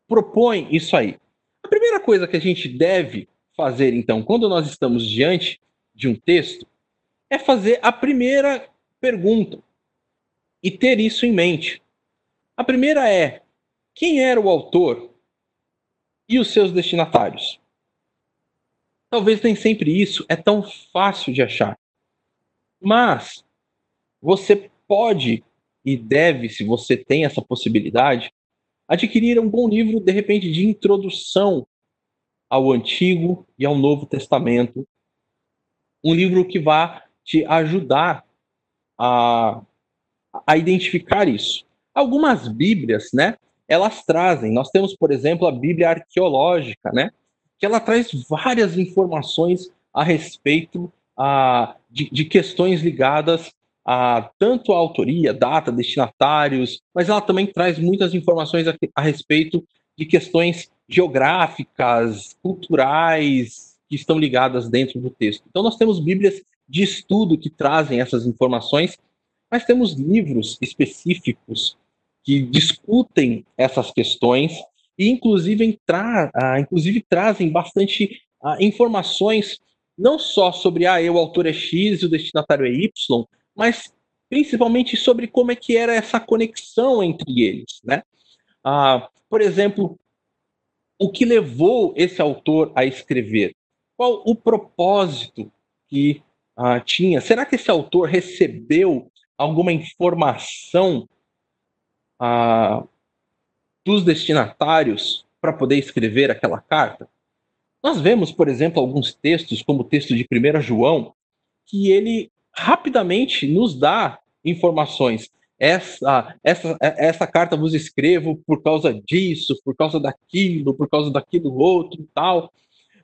[SPEAKER 1] propõe isso aí? A primeira coisa que a gente deve fazer então, quando nós estamos diante de um texto, é fazer a primeira pergunta e ter isso em mente. A primeira é: quem era o autor e os seus destinatários? Talvez nem sempre isso é tão fácil de achar. Mas você pode e deve, se você tem essa possibilidade, adquirir um bom livro, de repente, de introdução ao Antigo e ao Novo Testamento. Um livro que vá te ajudar a, a identificar isso. Algumas Bíblias, né, elas trazem. Nós temos, por exemplo, a Bíblia arqueológica, né, que ela traz várias informações a respeito a, de, de questões ligadas a tanto a autoria, data, destinatários, mas ela também traz muitas informações a, a respeito de questões geográficas, culturais, que estão ligadas dentro do texto. Então, nós temos Bíblias de estudo que trazem essas informações, mas temos livros específicos que discutem essas questões e, inclusive, tra ah, inclusive trazem bastante ah, informações não só sobre ah, o autor é X e o destinatário é Y, mas principalmente sobre como é que era essa conexão entre eles, né? Ah, por exemplo, o que levou esse autor a escrever? Qual o propósito que ah, tinha? Será que esse autor recebeu alguma informação ah, dos destinatários para poder escrever aquela carta? Nós vemos, por exemplo, alguns textos, como o texto de 1 João, que ele rapidamente nos dá informações. Essa, essa, essa carta vos escrevo por causa disso, por causa daquilo, por causa daquilo outro e tal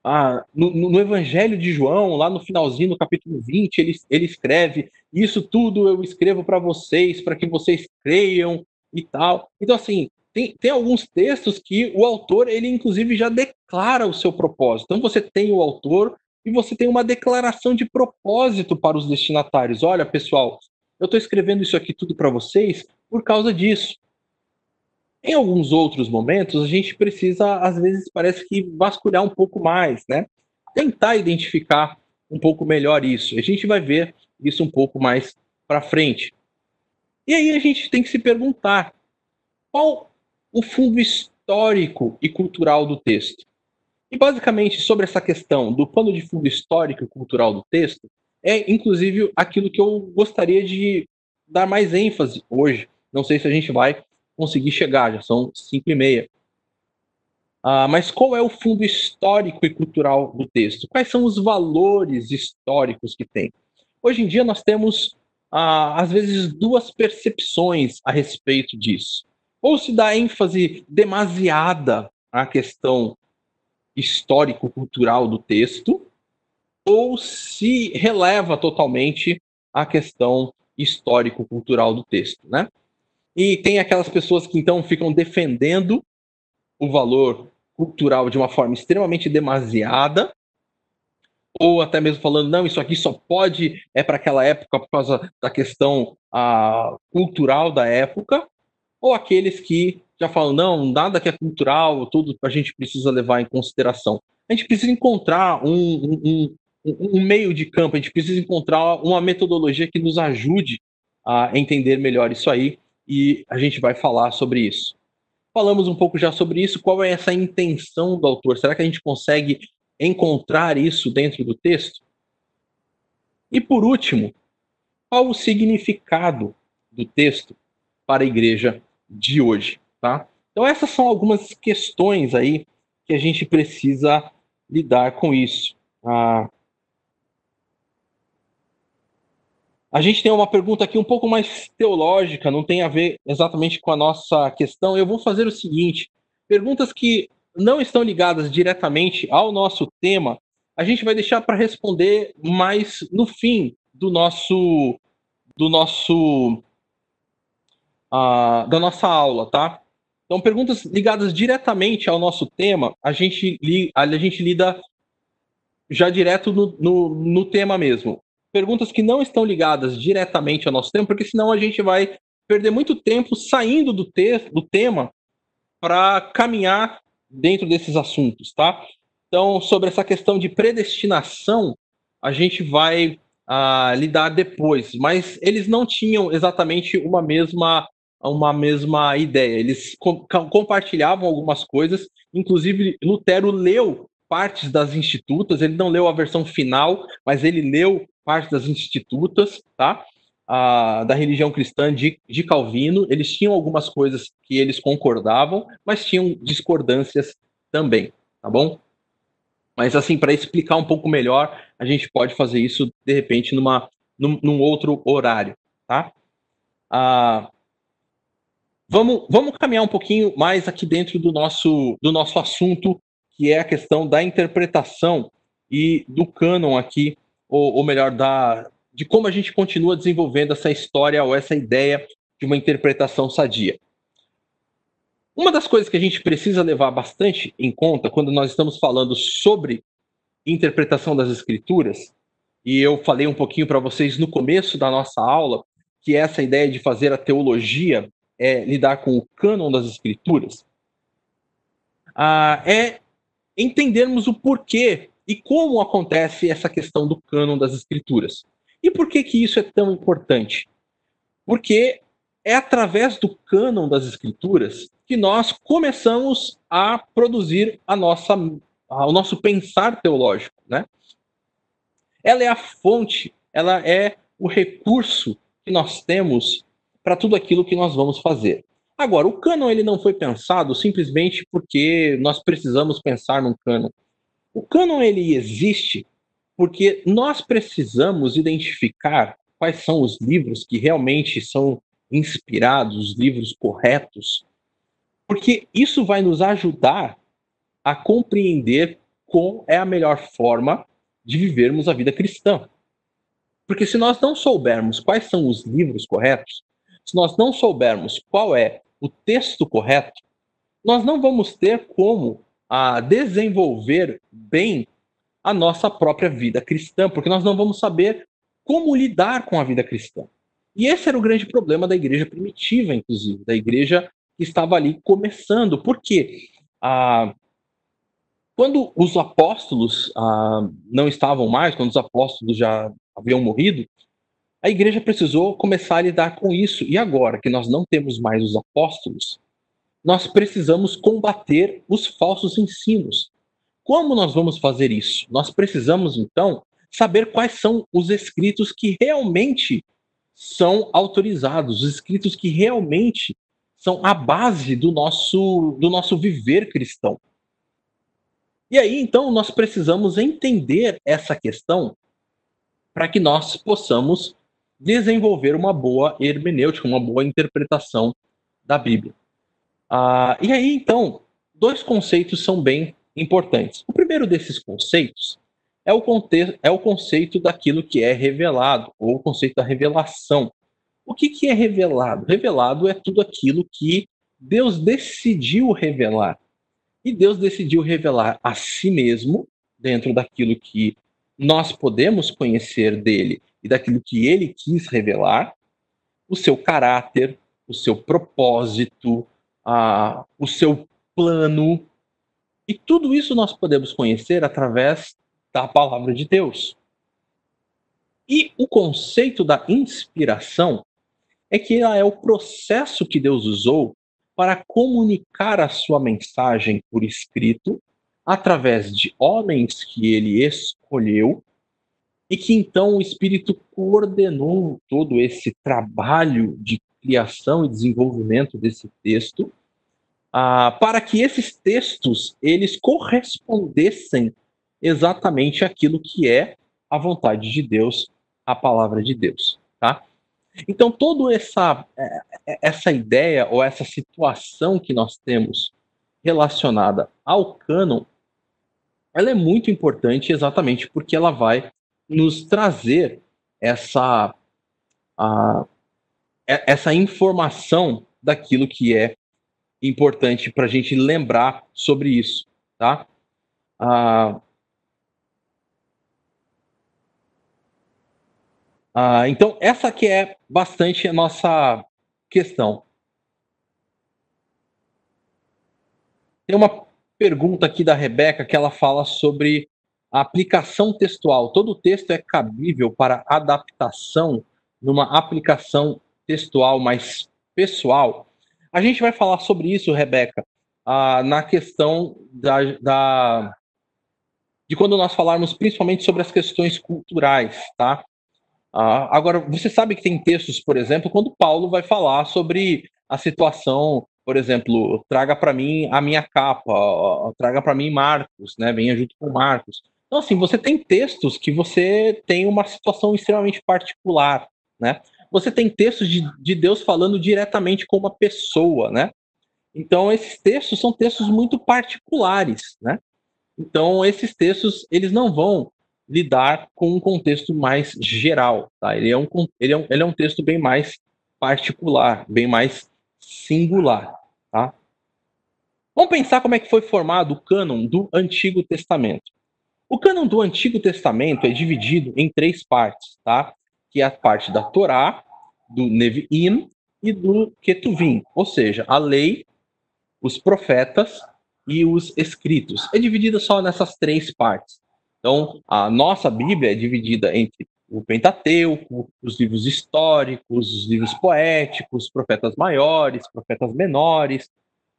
[SPEAKER 1] ah, no, no, Evangelho de João, lá no finalzinho, no capítulo 20, ele, ele escreve: Isso tudo eu escrevo para vocês, para que vocês creiam e tal. Então, assim, tem, tem alguns textos que o autor, ele inclusive já declara o seu propósito. Então, você tem o autor e você tem uma declaração de propósito para os destinatários. Olha, pessoal, eu estou escrevendo isso aqui tudo para vocês por causa disso. Em alguns outros momentos, a gente precisa, às vezes, parece que vasculhar um pouco mais, né? Tentar identificar um pouco melhor isso. A gente vai ver isso um pouco mais para frente. E aí a gente tem que se perguntar: qual o fundo histórico e cultural do texto? E basicamente sobre essa questão do pano de fundo histórico e cultural do texto, é inclusive aquilo que eu gostaria de dar mais ênfase hoje. Não sei se a gente vai conseguir chegar, já são cinco e meia. Ah, mas qual é o fundo histórico e cultural do texto? Quais são os valores históricos que tem? Hoje em dia nós temos, ah, às vezes, duas percepções a respeito disso. Ou se dá ênfase demasiada à questão histórico-cultural do texto, ou se releva totalmente a questão histórico-cultural do texto, né? E tem aquelas pessoas que então ficam defendendo o valor cultural de uma forma extremamente demasiada, ou até mesmo falando, não, isso aqui só pode, é para aquela época por causa da questão a, cultural da época, ou aqueles que já falam, não, nada que é cultural, tudo a gente precisa levar em consideração. A gente precisa encontrar um, um, um, um meio de campo, a gente precisa encontrar uma metodologia que nos ajude a entender melhor isso aí, e a gente vai falar sobre isso. Falamos um pouco já sobre isso, qual é essa intenção do autor? Será que a gente consegue encontrar isso dentro do texto? E por último, qual o significado do texto para a igreja de hoje, tá? Então essas são algumas questões aí que a gente precisa lidar com isso. Ah, a gente tem uma pergunta aqui um pouco mais teológica, não tem a ver exatamente com a nossa questão. Eu vou fazer o seguinte: perguntas que não estão ligadas diretamente ao nosso tema, a gente vai deixar para responder mais no fim do nosso do nosso uh, da nossa aula, tá? Então, perguntas ligadas diretamente ao nosso tema, a gente, li, a gente lida já direto no, no, no tema mesmo. Perguntas que não estão ligadas diretamente ao nosso tema, porque senão a gente vai perder muito tempo saindo do, te do tema para caminhar dentro desses assuntos, tá? Então, sobre essa questão de predestinação, a gente vai uh, lidar depois, mas eles não tinham exatamente uma mesma uma mesma ideia. Eles com, compartilhavam algumas coisas, inclusive Lutero leu partes das institutas, ele não leu a versão final, mas ele leu parte das institutas, tá? da religião cristã de, de Calvino, eles tinham algumas coisas que eles concordavam, mas tinham discordâncias também, tá bom? Mas assim, para explicar um pouco melhor, a gente pode fazer isso de repente numa, num, num outro horário, tá? Ah, vamos, vamos caminhar um pouquinho mais aqui dentro do nosso, do nosso assunto, que é a questão da interpretação e do cânon aqui, ou, ou melhor, da, de como a gente continua desenvolvendo essa história ou essa ideia de uma interpretação sadia. Uma das coisas que a gente precisa levar bastante em conta quando nós estamos falando sobre interpretação das escrituras, e eu falei um pouquinho para vocês no começo da nossa aula, que essa ideia de fazer a teologia é lidar com o cânon das escrituras, ah, é entendermos o porquê e como acontece essa questão do cânon das escrituras. E por que, que isso é tão importante? Porque é através do cânon das escrituras que nós começamos a produzir a nossa, o nosso pensar teológico. Né? Ela é a fonte, ela é o recurso que nós temos para tudo aquilo que nós vamos fazer. Agora, o cânon ele não foi pensado simplesmente porque nós precisamos pensar num cânon. O cânon ele existe porque nós precisamos identificar quais são os livros que realmente são inspirados, os livros corretos, porque isso vai nos ajudar a compreender qual é a melhor forma de vivermos a vida cristã. Porque se nós não soubermos quais são os livros corretos, se nós não soubermos qual é o texto correto, nós não vamos ter como a ah, desenvolver bem a nossa própria vida cristã, porque nós não vamos saber como lidar com a vida cristã. E esse era o grande problema da igreja primitiva, inclusive, da igreja que estava ali começando. Por quê? Ah, quando os apóstolos ah, não estavam mais, quando os apóstolos já haviam morrido, a igreja precisou começar a lidar com isso. E agora que nós não temos mais os apóstolos, nós precisamos combater os falsos ensinos. Como nós vamos fazer isso? Nós precisamos, então, saber quais são os escritos que realmente são autorizados, os escritos que realmente são a base do nosso, do nosso viver cristão. E aí, então, nós precisamos entender essa questão para que nós possamos desenvolver uma boa hermenêutica, uma boa interpretação da Bíblia. Ah, e aí, então, dois conceitos são bem importantes. O primeiro desses conceitos é o, é o conceito daquilo que é revelado, ou o conceito da revelação. O que, que é revelado? Revelado é tudo aquilo que Deus decidiu revelar. E Deus decidiu revelar a si mesmo, dentro daquilo que nós podemos conhecer dele e daquilo que ele quis revelar, o seu caráter, o seu propósito, a, o seu plano. E tudo isso nós podemos conhecer através da palavra de Deus. E o conceito da inspiração é que ela é o processo que Deus usou para comunicar a sua mensagem por escrito através de homens que ele escolheu e que então o Espírito coordenou todo esse trabalho de criação e desenvolvimento desse texto ah, para que esses textos eles correspondessem exatamente aquilo que é a vontade de Deus, a palavra de Deus, tá? Então, toda essa, é, é, essa ideia ou essa situação que nós temos relacionada ao cânon, ela é muito importante exatamente porque ela vai nos trazer essa, a, essa informação daquilo que é importante para a gente lembrar sobre isso, tá? Ah, então, essa que é bastante a nossa questão. Tem uma pergunta aqui da Rebeca que ela fala sobre aplicação textual. Todo texto é cabível para adaptação numa aplicação textual mais pessoal. A gente vai falar sobre isso, Rebeca, ah, na questão da, da, de quando nós falarmos principalmente sobre as questões culturais, tá? Ah, agora, você sabe que tem textos, por exemplo, quando Paulo vai falar sobre a situação, por exemplo, traga para mim a minha capa, traga para mim Marcos, né? Venha junto com Marcos. Então, assim, você tem textos que você tem uma situação extremamente particular, né? Você tem textos de, de Deus falando diretamente com uma pessoa, né? Então, esses textos são textos muito particulares, né? Então, esses textos, eles não vão lidar com um contexto mais geral. Tá? Ele, é um, ele, é um, ele é um texto bem mais particular, bem mais singular. Tá? Vamos pensar como é que foi formado o cânon do Antigo Testamento. O cânon do Antigo Testamento é dividido em três partes, tá? que é a parte da Torá, do Nevi'im e do Ketuvim, ou seja, a lei, os profetas e os escritos. É dividida só nessas três partes. Então, a nossa Bíblia é dividida entre o Pentateuco, os livros históricos, os livros poéticos, profetas maiores, profetas menores.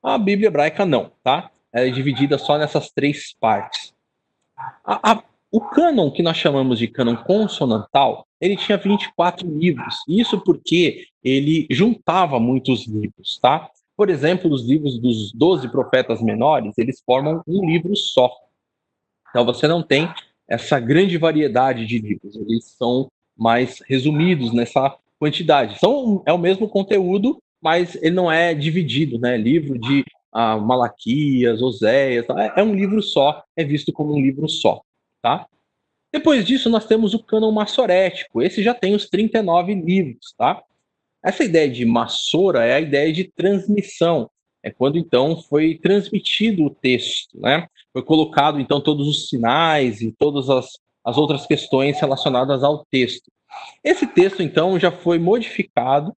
[SPEAKER 1] A Bíblia hebraica não, tá? Ela é dividida só nessas três partes. A, a, o cânon que nós chamamos de cânon consonantal, ele tinha 24 livros. Isso porque ele juntava muitos livros, tá? Por exemplo, os livros dos 12 profetas menores, eles formam um livro só. Então você não tem essa grande variedade de livros, eles são mais resumidos nessa quantidade. São, é o mesmo conteúdo, mas ele não é dividido, né? Livro de ah, Malaquias, Oséias, é, é um livro só, é visto como um livro só, tá? Depois disso, nós temos o cânon massorético. Esse já tem os 39 livros, tá? Essa ideia de massora é a ideia de transmissão. É quando então foi transmitido o texto, né? Foi colocado então todos os sinais e todas as, as outras questões relacionadas ao texto. Esse texto então já foi modificado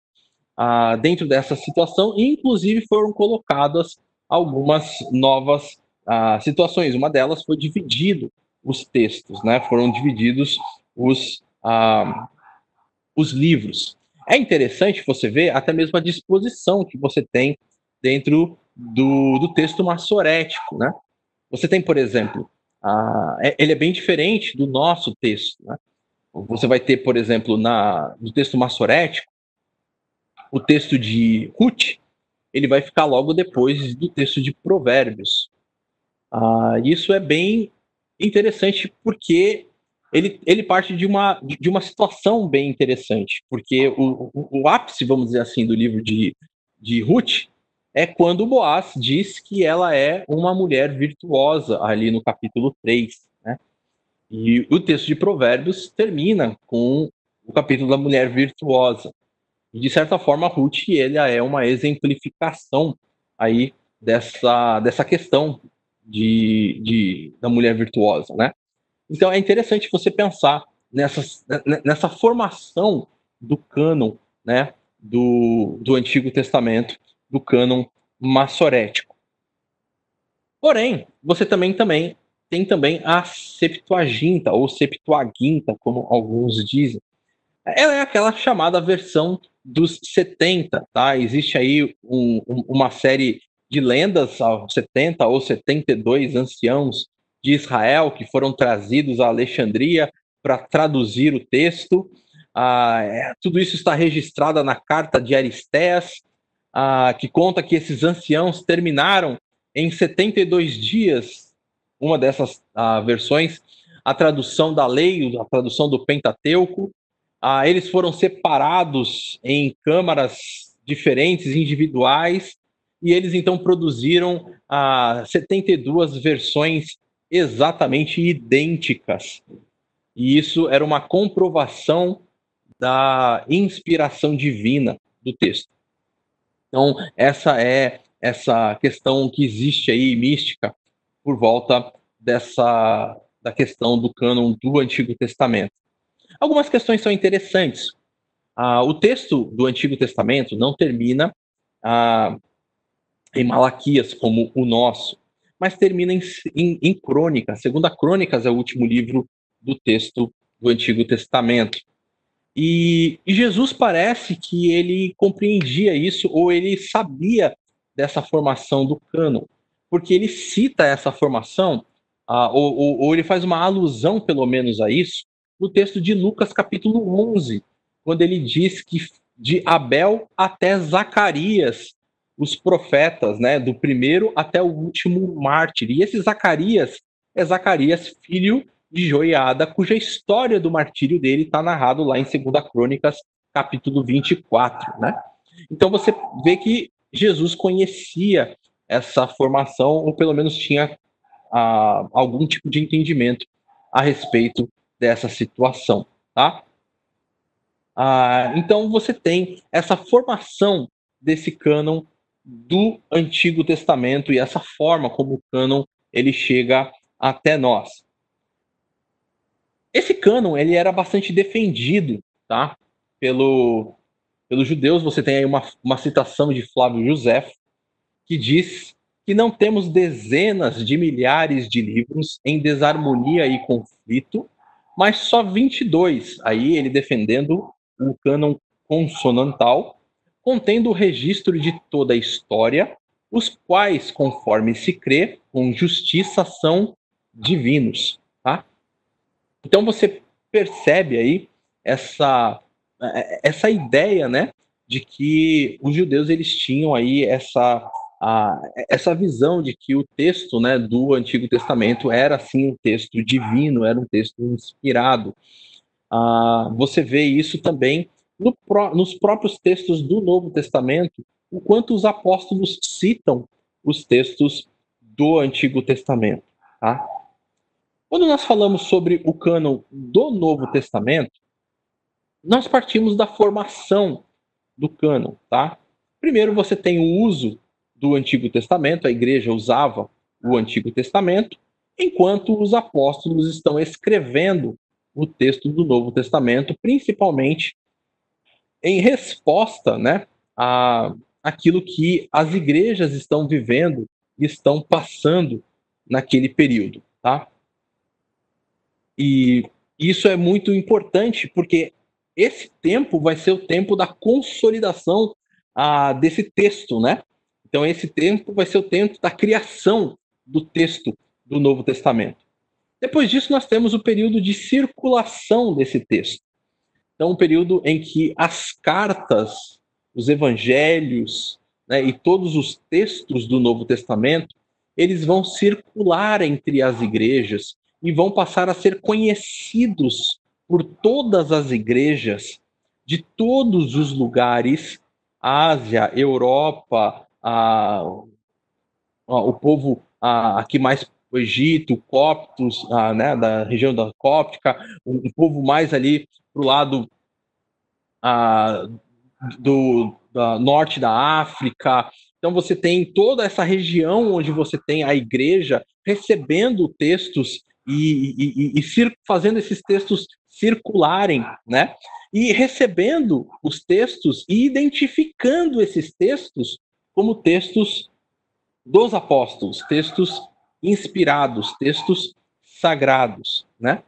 [SPEAKER 1] ah, dentro dessa situação e inclusive foram colocadas algumas novas ah, situações. Uma delas foi dividido os textos, né? Foram divididos os ah, os livros. É interessante você ver até mesmo a disposição que você tem dentro do, do texto massorético, né? Você tem, por exemplo, a, é, ele é bem diferente do nosso texto, né? Você vai ter, por exemplo, na, no texto massorético, o texto de Ruth, ele vai ficar logo depois do texto de Provérbios. Ah, isso é bem interessante porque ele, ele parte de uma, de uma situação bem interessante, porque o, o, o ápice, vamos dizer assim, do livro de, de Ruth é quando Boaz diz que ela é uma mulher virtuosa, ali no capítulo 3. Né? E o texto de Provérbios termina com o capítulo da mulher virtuosa. E, de certa forma, Ruth ele é uma exemplificação aí dessa, dessa questão de, de, da mulher virtuosa, né? Então é interessante você pensar nessa, nessa formação do cânon, né, do, do Antigo Testamento, do cânon massorético. Porém, você também, também tem também a Septuaginta, ou Septuaginta, como alguns dizem. Ela é aquela chamada versão dos 70, tá? Existe aí um, um, uma série de lendas aos 70 ou 72 anciãos de Israel que foram trazidos a Alexandria para traduzir o texto. Ah, é, tudo isso está registrado na carta de Aristeas, ah, que conta que esses anciãos terminaram em 72 dias, uma dessas ah, versões, a tradução da lei, a tradução do Pentateuco. Ah, eles foram separados em câmaras diferentes, individuais, e eles então produziram ah, 72 versões exatamente idênticas. E isso era uma comprovação da inspiração divina do texto. Então, essa é essa questão que existe aí mística por volta dessa da questão do cânon do Antigo Testamento. Algumas questões são interessantes. Ah, o texto do Antigo Testamento não termina ah, em Malaquias como o nosso, mas termina em, em, em Crônica. Segunda Crônicas é o último livro do texto do Antigo Testamento. E, e, Jesus parece que ele compreendia isso, ou ele sabia dessa formação do cânon, porque ele cita essa formação, ah, ou, ou, ou, ele faz uma alusão, pelo menos, a isso, no texto de Lucas, capítulo 11, quando ele diz que de Abel até Zacarias os profetas, né, do primeiro até o último mártir. E esse Zacarias é Zacarias, filho de Joiada, cuja história do martírio dele está narrado lá em 2 Crônicas, capítulo 24, né? Então você vê que Jesus conhecia essa formação, ou pelo menos tinha ah, algum tipo de entendimento a respeito dessa situação, tá? Ah, então você tem essa formação desse cânon do Antigo Testamento e essa forma como o cânon ele chega até nós. Esse cânon ele era bastante defendido, tá? Pelo, pelos judeus. Você tem aí uma, uma citação de Flávio José que diz que não temos dezenas de milhares de livros em desarmonia e conflito, mas só 22. Aí ele defendendo o cânon consonantal contendo o registro de toda a história, os quais, conforme se crê, com justiça são divinos. Tá? Então você percebe aí essa, essa ideia né, de que os judeus eles tinham aí essa, a, essa visão de que o texto né, do Antigo Testamento era assim um texto divino, era um texto inspirado. Ah, você vê isso também no, nos próprios textos do Novo Testamento, o quanto os apóstolos citam os textos do Antigo Testamento. Tá? Quando nós falamos sobre o cânon do Novo Testamento, nós partimos da formação do cânon. Tá? Primeiro, você tem o uso do Antigo Testamento, a igreja usava o Antigo Testamento, enquanto os apóstolos estão escrevendo o texto do Novo Testamento, principalmente em resposta né, a aquilo que as igrejas estão vivendo e estão passando naquele período. Tá? E isso é muito importante porque esse tempo vai ser o tempo da consolidação ah, desse texto, né? Então, esse tempo vai ser o tempo da criação do texto do Novo Testamento. Depois disso, nós temos o período de circulação desse texto. Então, um período em que as cartas, os evangelhos né, e todos os textos do Novo Testamento, eles vão circular entre as igrejas e vão passar a ser conhecidos por todas as igrejas de todos os lugares, Ásia, Europa, a, a, o povo a, aqui mais o Egito, coptos, a, né, da região da Cóptica, um, um povo mais ali para o lado a, do da norte da África. Então você tem toda essa região onde você tem a igreja recebendo textos e, e, e, e fazendo esses textos circularem, né? E recebendo os textos e identificando esses textos como textos dos apóstolos, textos inspirados, textos sagrados, né?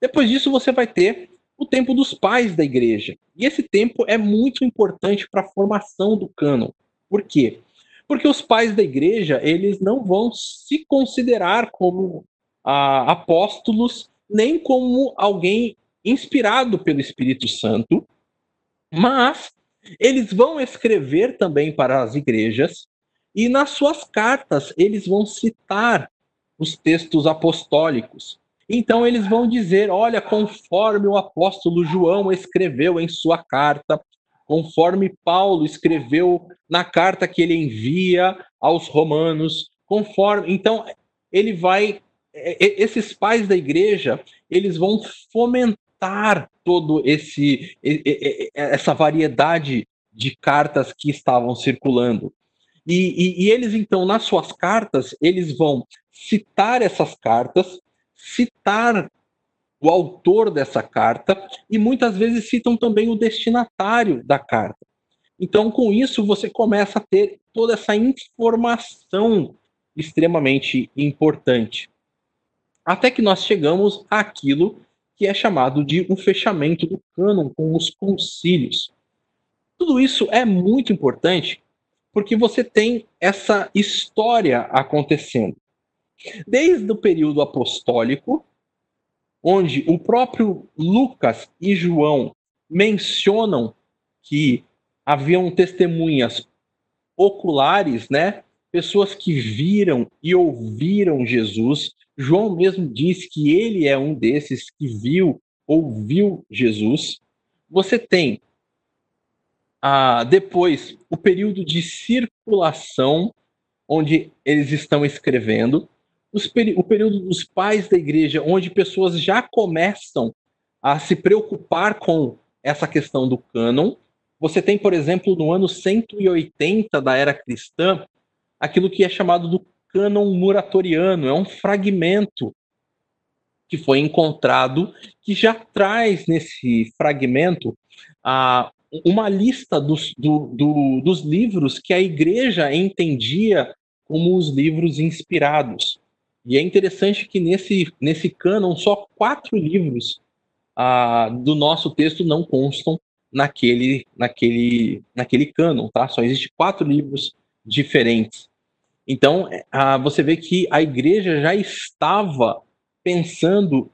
[SPEAKER 1] Depois disso você vai ter o tempo dos pais da igreja. E esse tempo é muito importante para a formação do cânon. Por quê? Porque os pais da igreja, eles não vão se considerar como ah, apóstolos, nem como alguém inspirado pelo Espírito Santo, mas eles vão escrever também para as igrejas e nas suas cartas eles vão citar os textos apostólicos. Então eles vão dizer: olha, conforme o apóstolo João escreveu em sua carta, conforme Paulo escreveu na carta que ele envia aos romanos, conforme. Então ele vai esses pais da igreja, eles vão fomentar todo esse essa variedade de cartas que estavam circulando. E, e, e, eles, então, nas suas cartas, eles vão citar essas cartas, citar o autor dessa carta e muitas vezes citam também o destinatário da carta. Então, com isso, você começa a ter toda essa informação extremamente importante. Até que nós chegamos àquilo que é chamado de um fechamento do cânon com os concílios. Tudo isso é muito importante porque você tem essa história acontecendo. Desde o período apostólico, onde o próprio Lucas e João mencionam que haviam testemunhas oculares, né? Pessoas que viram e ouviram Jesus. João mesmo diz que ele é um desses que viu, ouviu Jesus. Você tem ah, depois o período de circulação, onde eles estão escrevendo, o período dos pais da igreja, onde pessoas já começam a se preocupar com essa questão do cânon. Você tem, por exemplo, no ano 180 da era cristã, aquilo que é chamado do cânon muratoriano, é um fragmento que foi encontrado que já traz nesse fragmento a, uma lista dos, do, do, dos livros que a igreja entendia como os livros inspirados. E é interessante que nesse, nesse cânon só quatro livros ah, do nosso texto não constam naquele, naquele, naquele cânon, tá? Só existe quatro livros diferentes. Então, ah, você vê que a igreja já estava pensando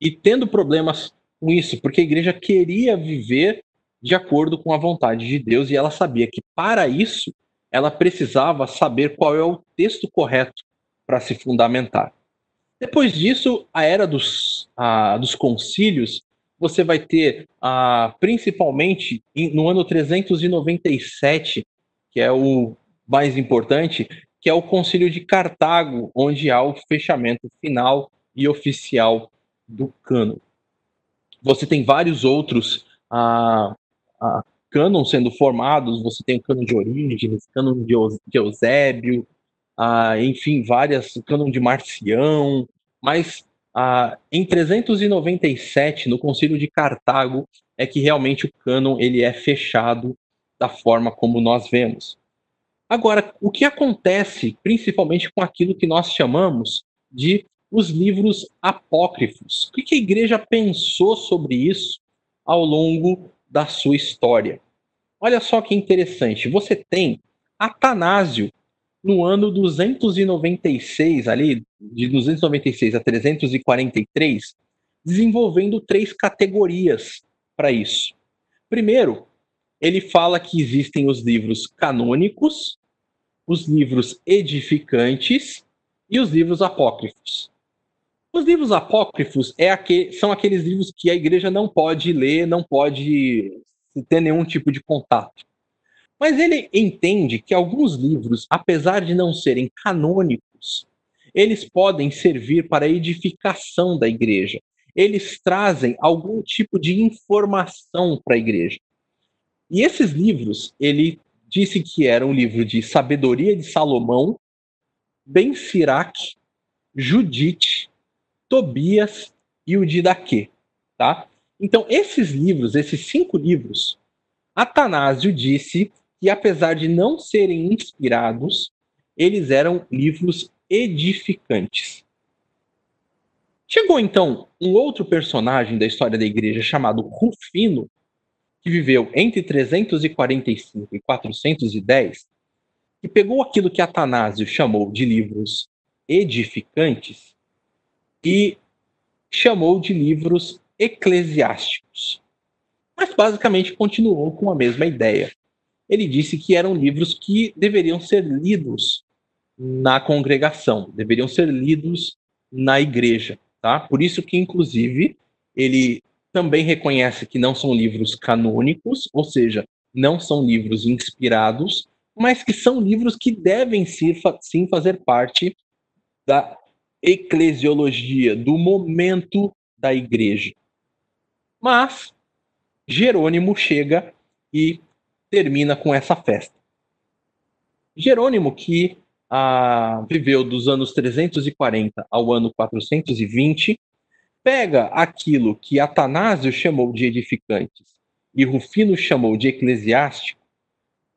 [SPEAKER 1] e tendo problemas com isso, porque a igreja queria viver de acordo com a vontade de Deus e ela sabia que para isso ela precisava saber qual é o texto correto para se fundamentar. Depois disso, a era dos, a, dos concílios, você vai ter, a, principalmente no ano 397, que é o mais importante, que é o concílio de Cartago, onde há o fechamento final e oficial do cano. Você tem vários outros a, a, cânon sendo formados, você tem o cânon de Orígenes, cânon de Eusébio, ah, enfim, várias, cânon de Marcião, mas ah, em 397, no Concílio de Cartago, é que realmente o cânon ele é fechado da forma como nós vemos. Agora, o que acontece principalmente com aquilo que nós chamamos de os livros apócrifos? O que a igreja pensou sobre isso ao longo da sua história? Olha só que interessante, você tem Atanásio, no ano 296, ali, de 296 a 343, desenvolvendo três categorias para isso. Primeiro, ele fala que existem os livros canônicos, os livros edificantes e os livros apócrifos. Os livros apócrifos é são aqueles livros que a igreja não pode ler, não pode ter nenhum tipo de contato. Mas ele entende que alguns livros, apesar de não serem canônicos, eles podem servir para a edificação da igreja. Eles trazem algum tipo de informação para a igreja. E esses livros, ele disse que eram um livro de Sabedoria de Salomão, Ben Sirac, Judite, Tobias e o Didaquê, tá? Então, esses livros, esses cinco livros, Atanásio disse que, apesar de não serem inspirados, eles eram livros edificantes. Chegou então um outro personagem da história da igreja chamado Rufino, que viveu entre 345 e 410, que pegou aquilo que Atanásio chamou de livros edificantes e chamou de livros eclesiásticos. Mas basicamente continuou com a mesma ideia. Ele disse que eram livros que deveriam ser lidos na congregação, deveriam ser lidos na igreja, tá? Por isso que inclusive ele também reconhece que não são livros canônicos, ou seja, não são livros inspirados, mas que são livros que devem sim fazer parte da eclesiologia, do momento da igreja. Mas Jerônimo chega e termina com essa festa. Jerônimo, que ah, viveu dos anos 340 ao ano 420, pega aquilo que Atanásio chamou de edificantes e Rufino chamou de eclesiástico,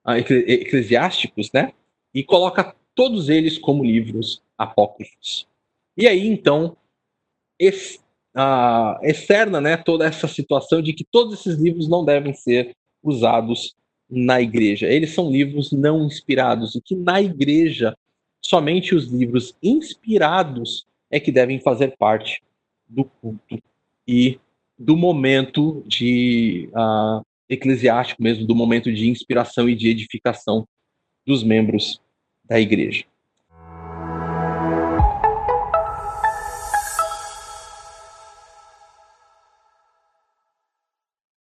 [SPEAKER 1] ah, eclesiásticos, né? E coloca todos eles como livros apócrifos. E aí, então, ex, externa né, toda essa situação de que todos esses livros não devem ser usados na igreja. Eles são livros não inspirados, e que na igreja somente os livros inspirados é que devem fazer parte do culto e do momento de uh, eclesiástico mesmo, do momento de inspiração e de edificação dos membros da igreja.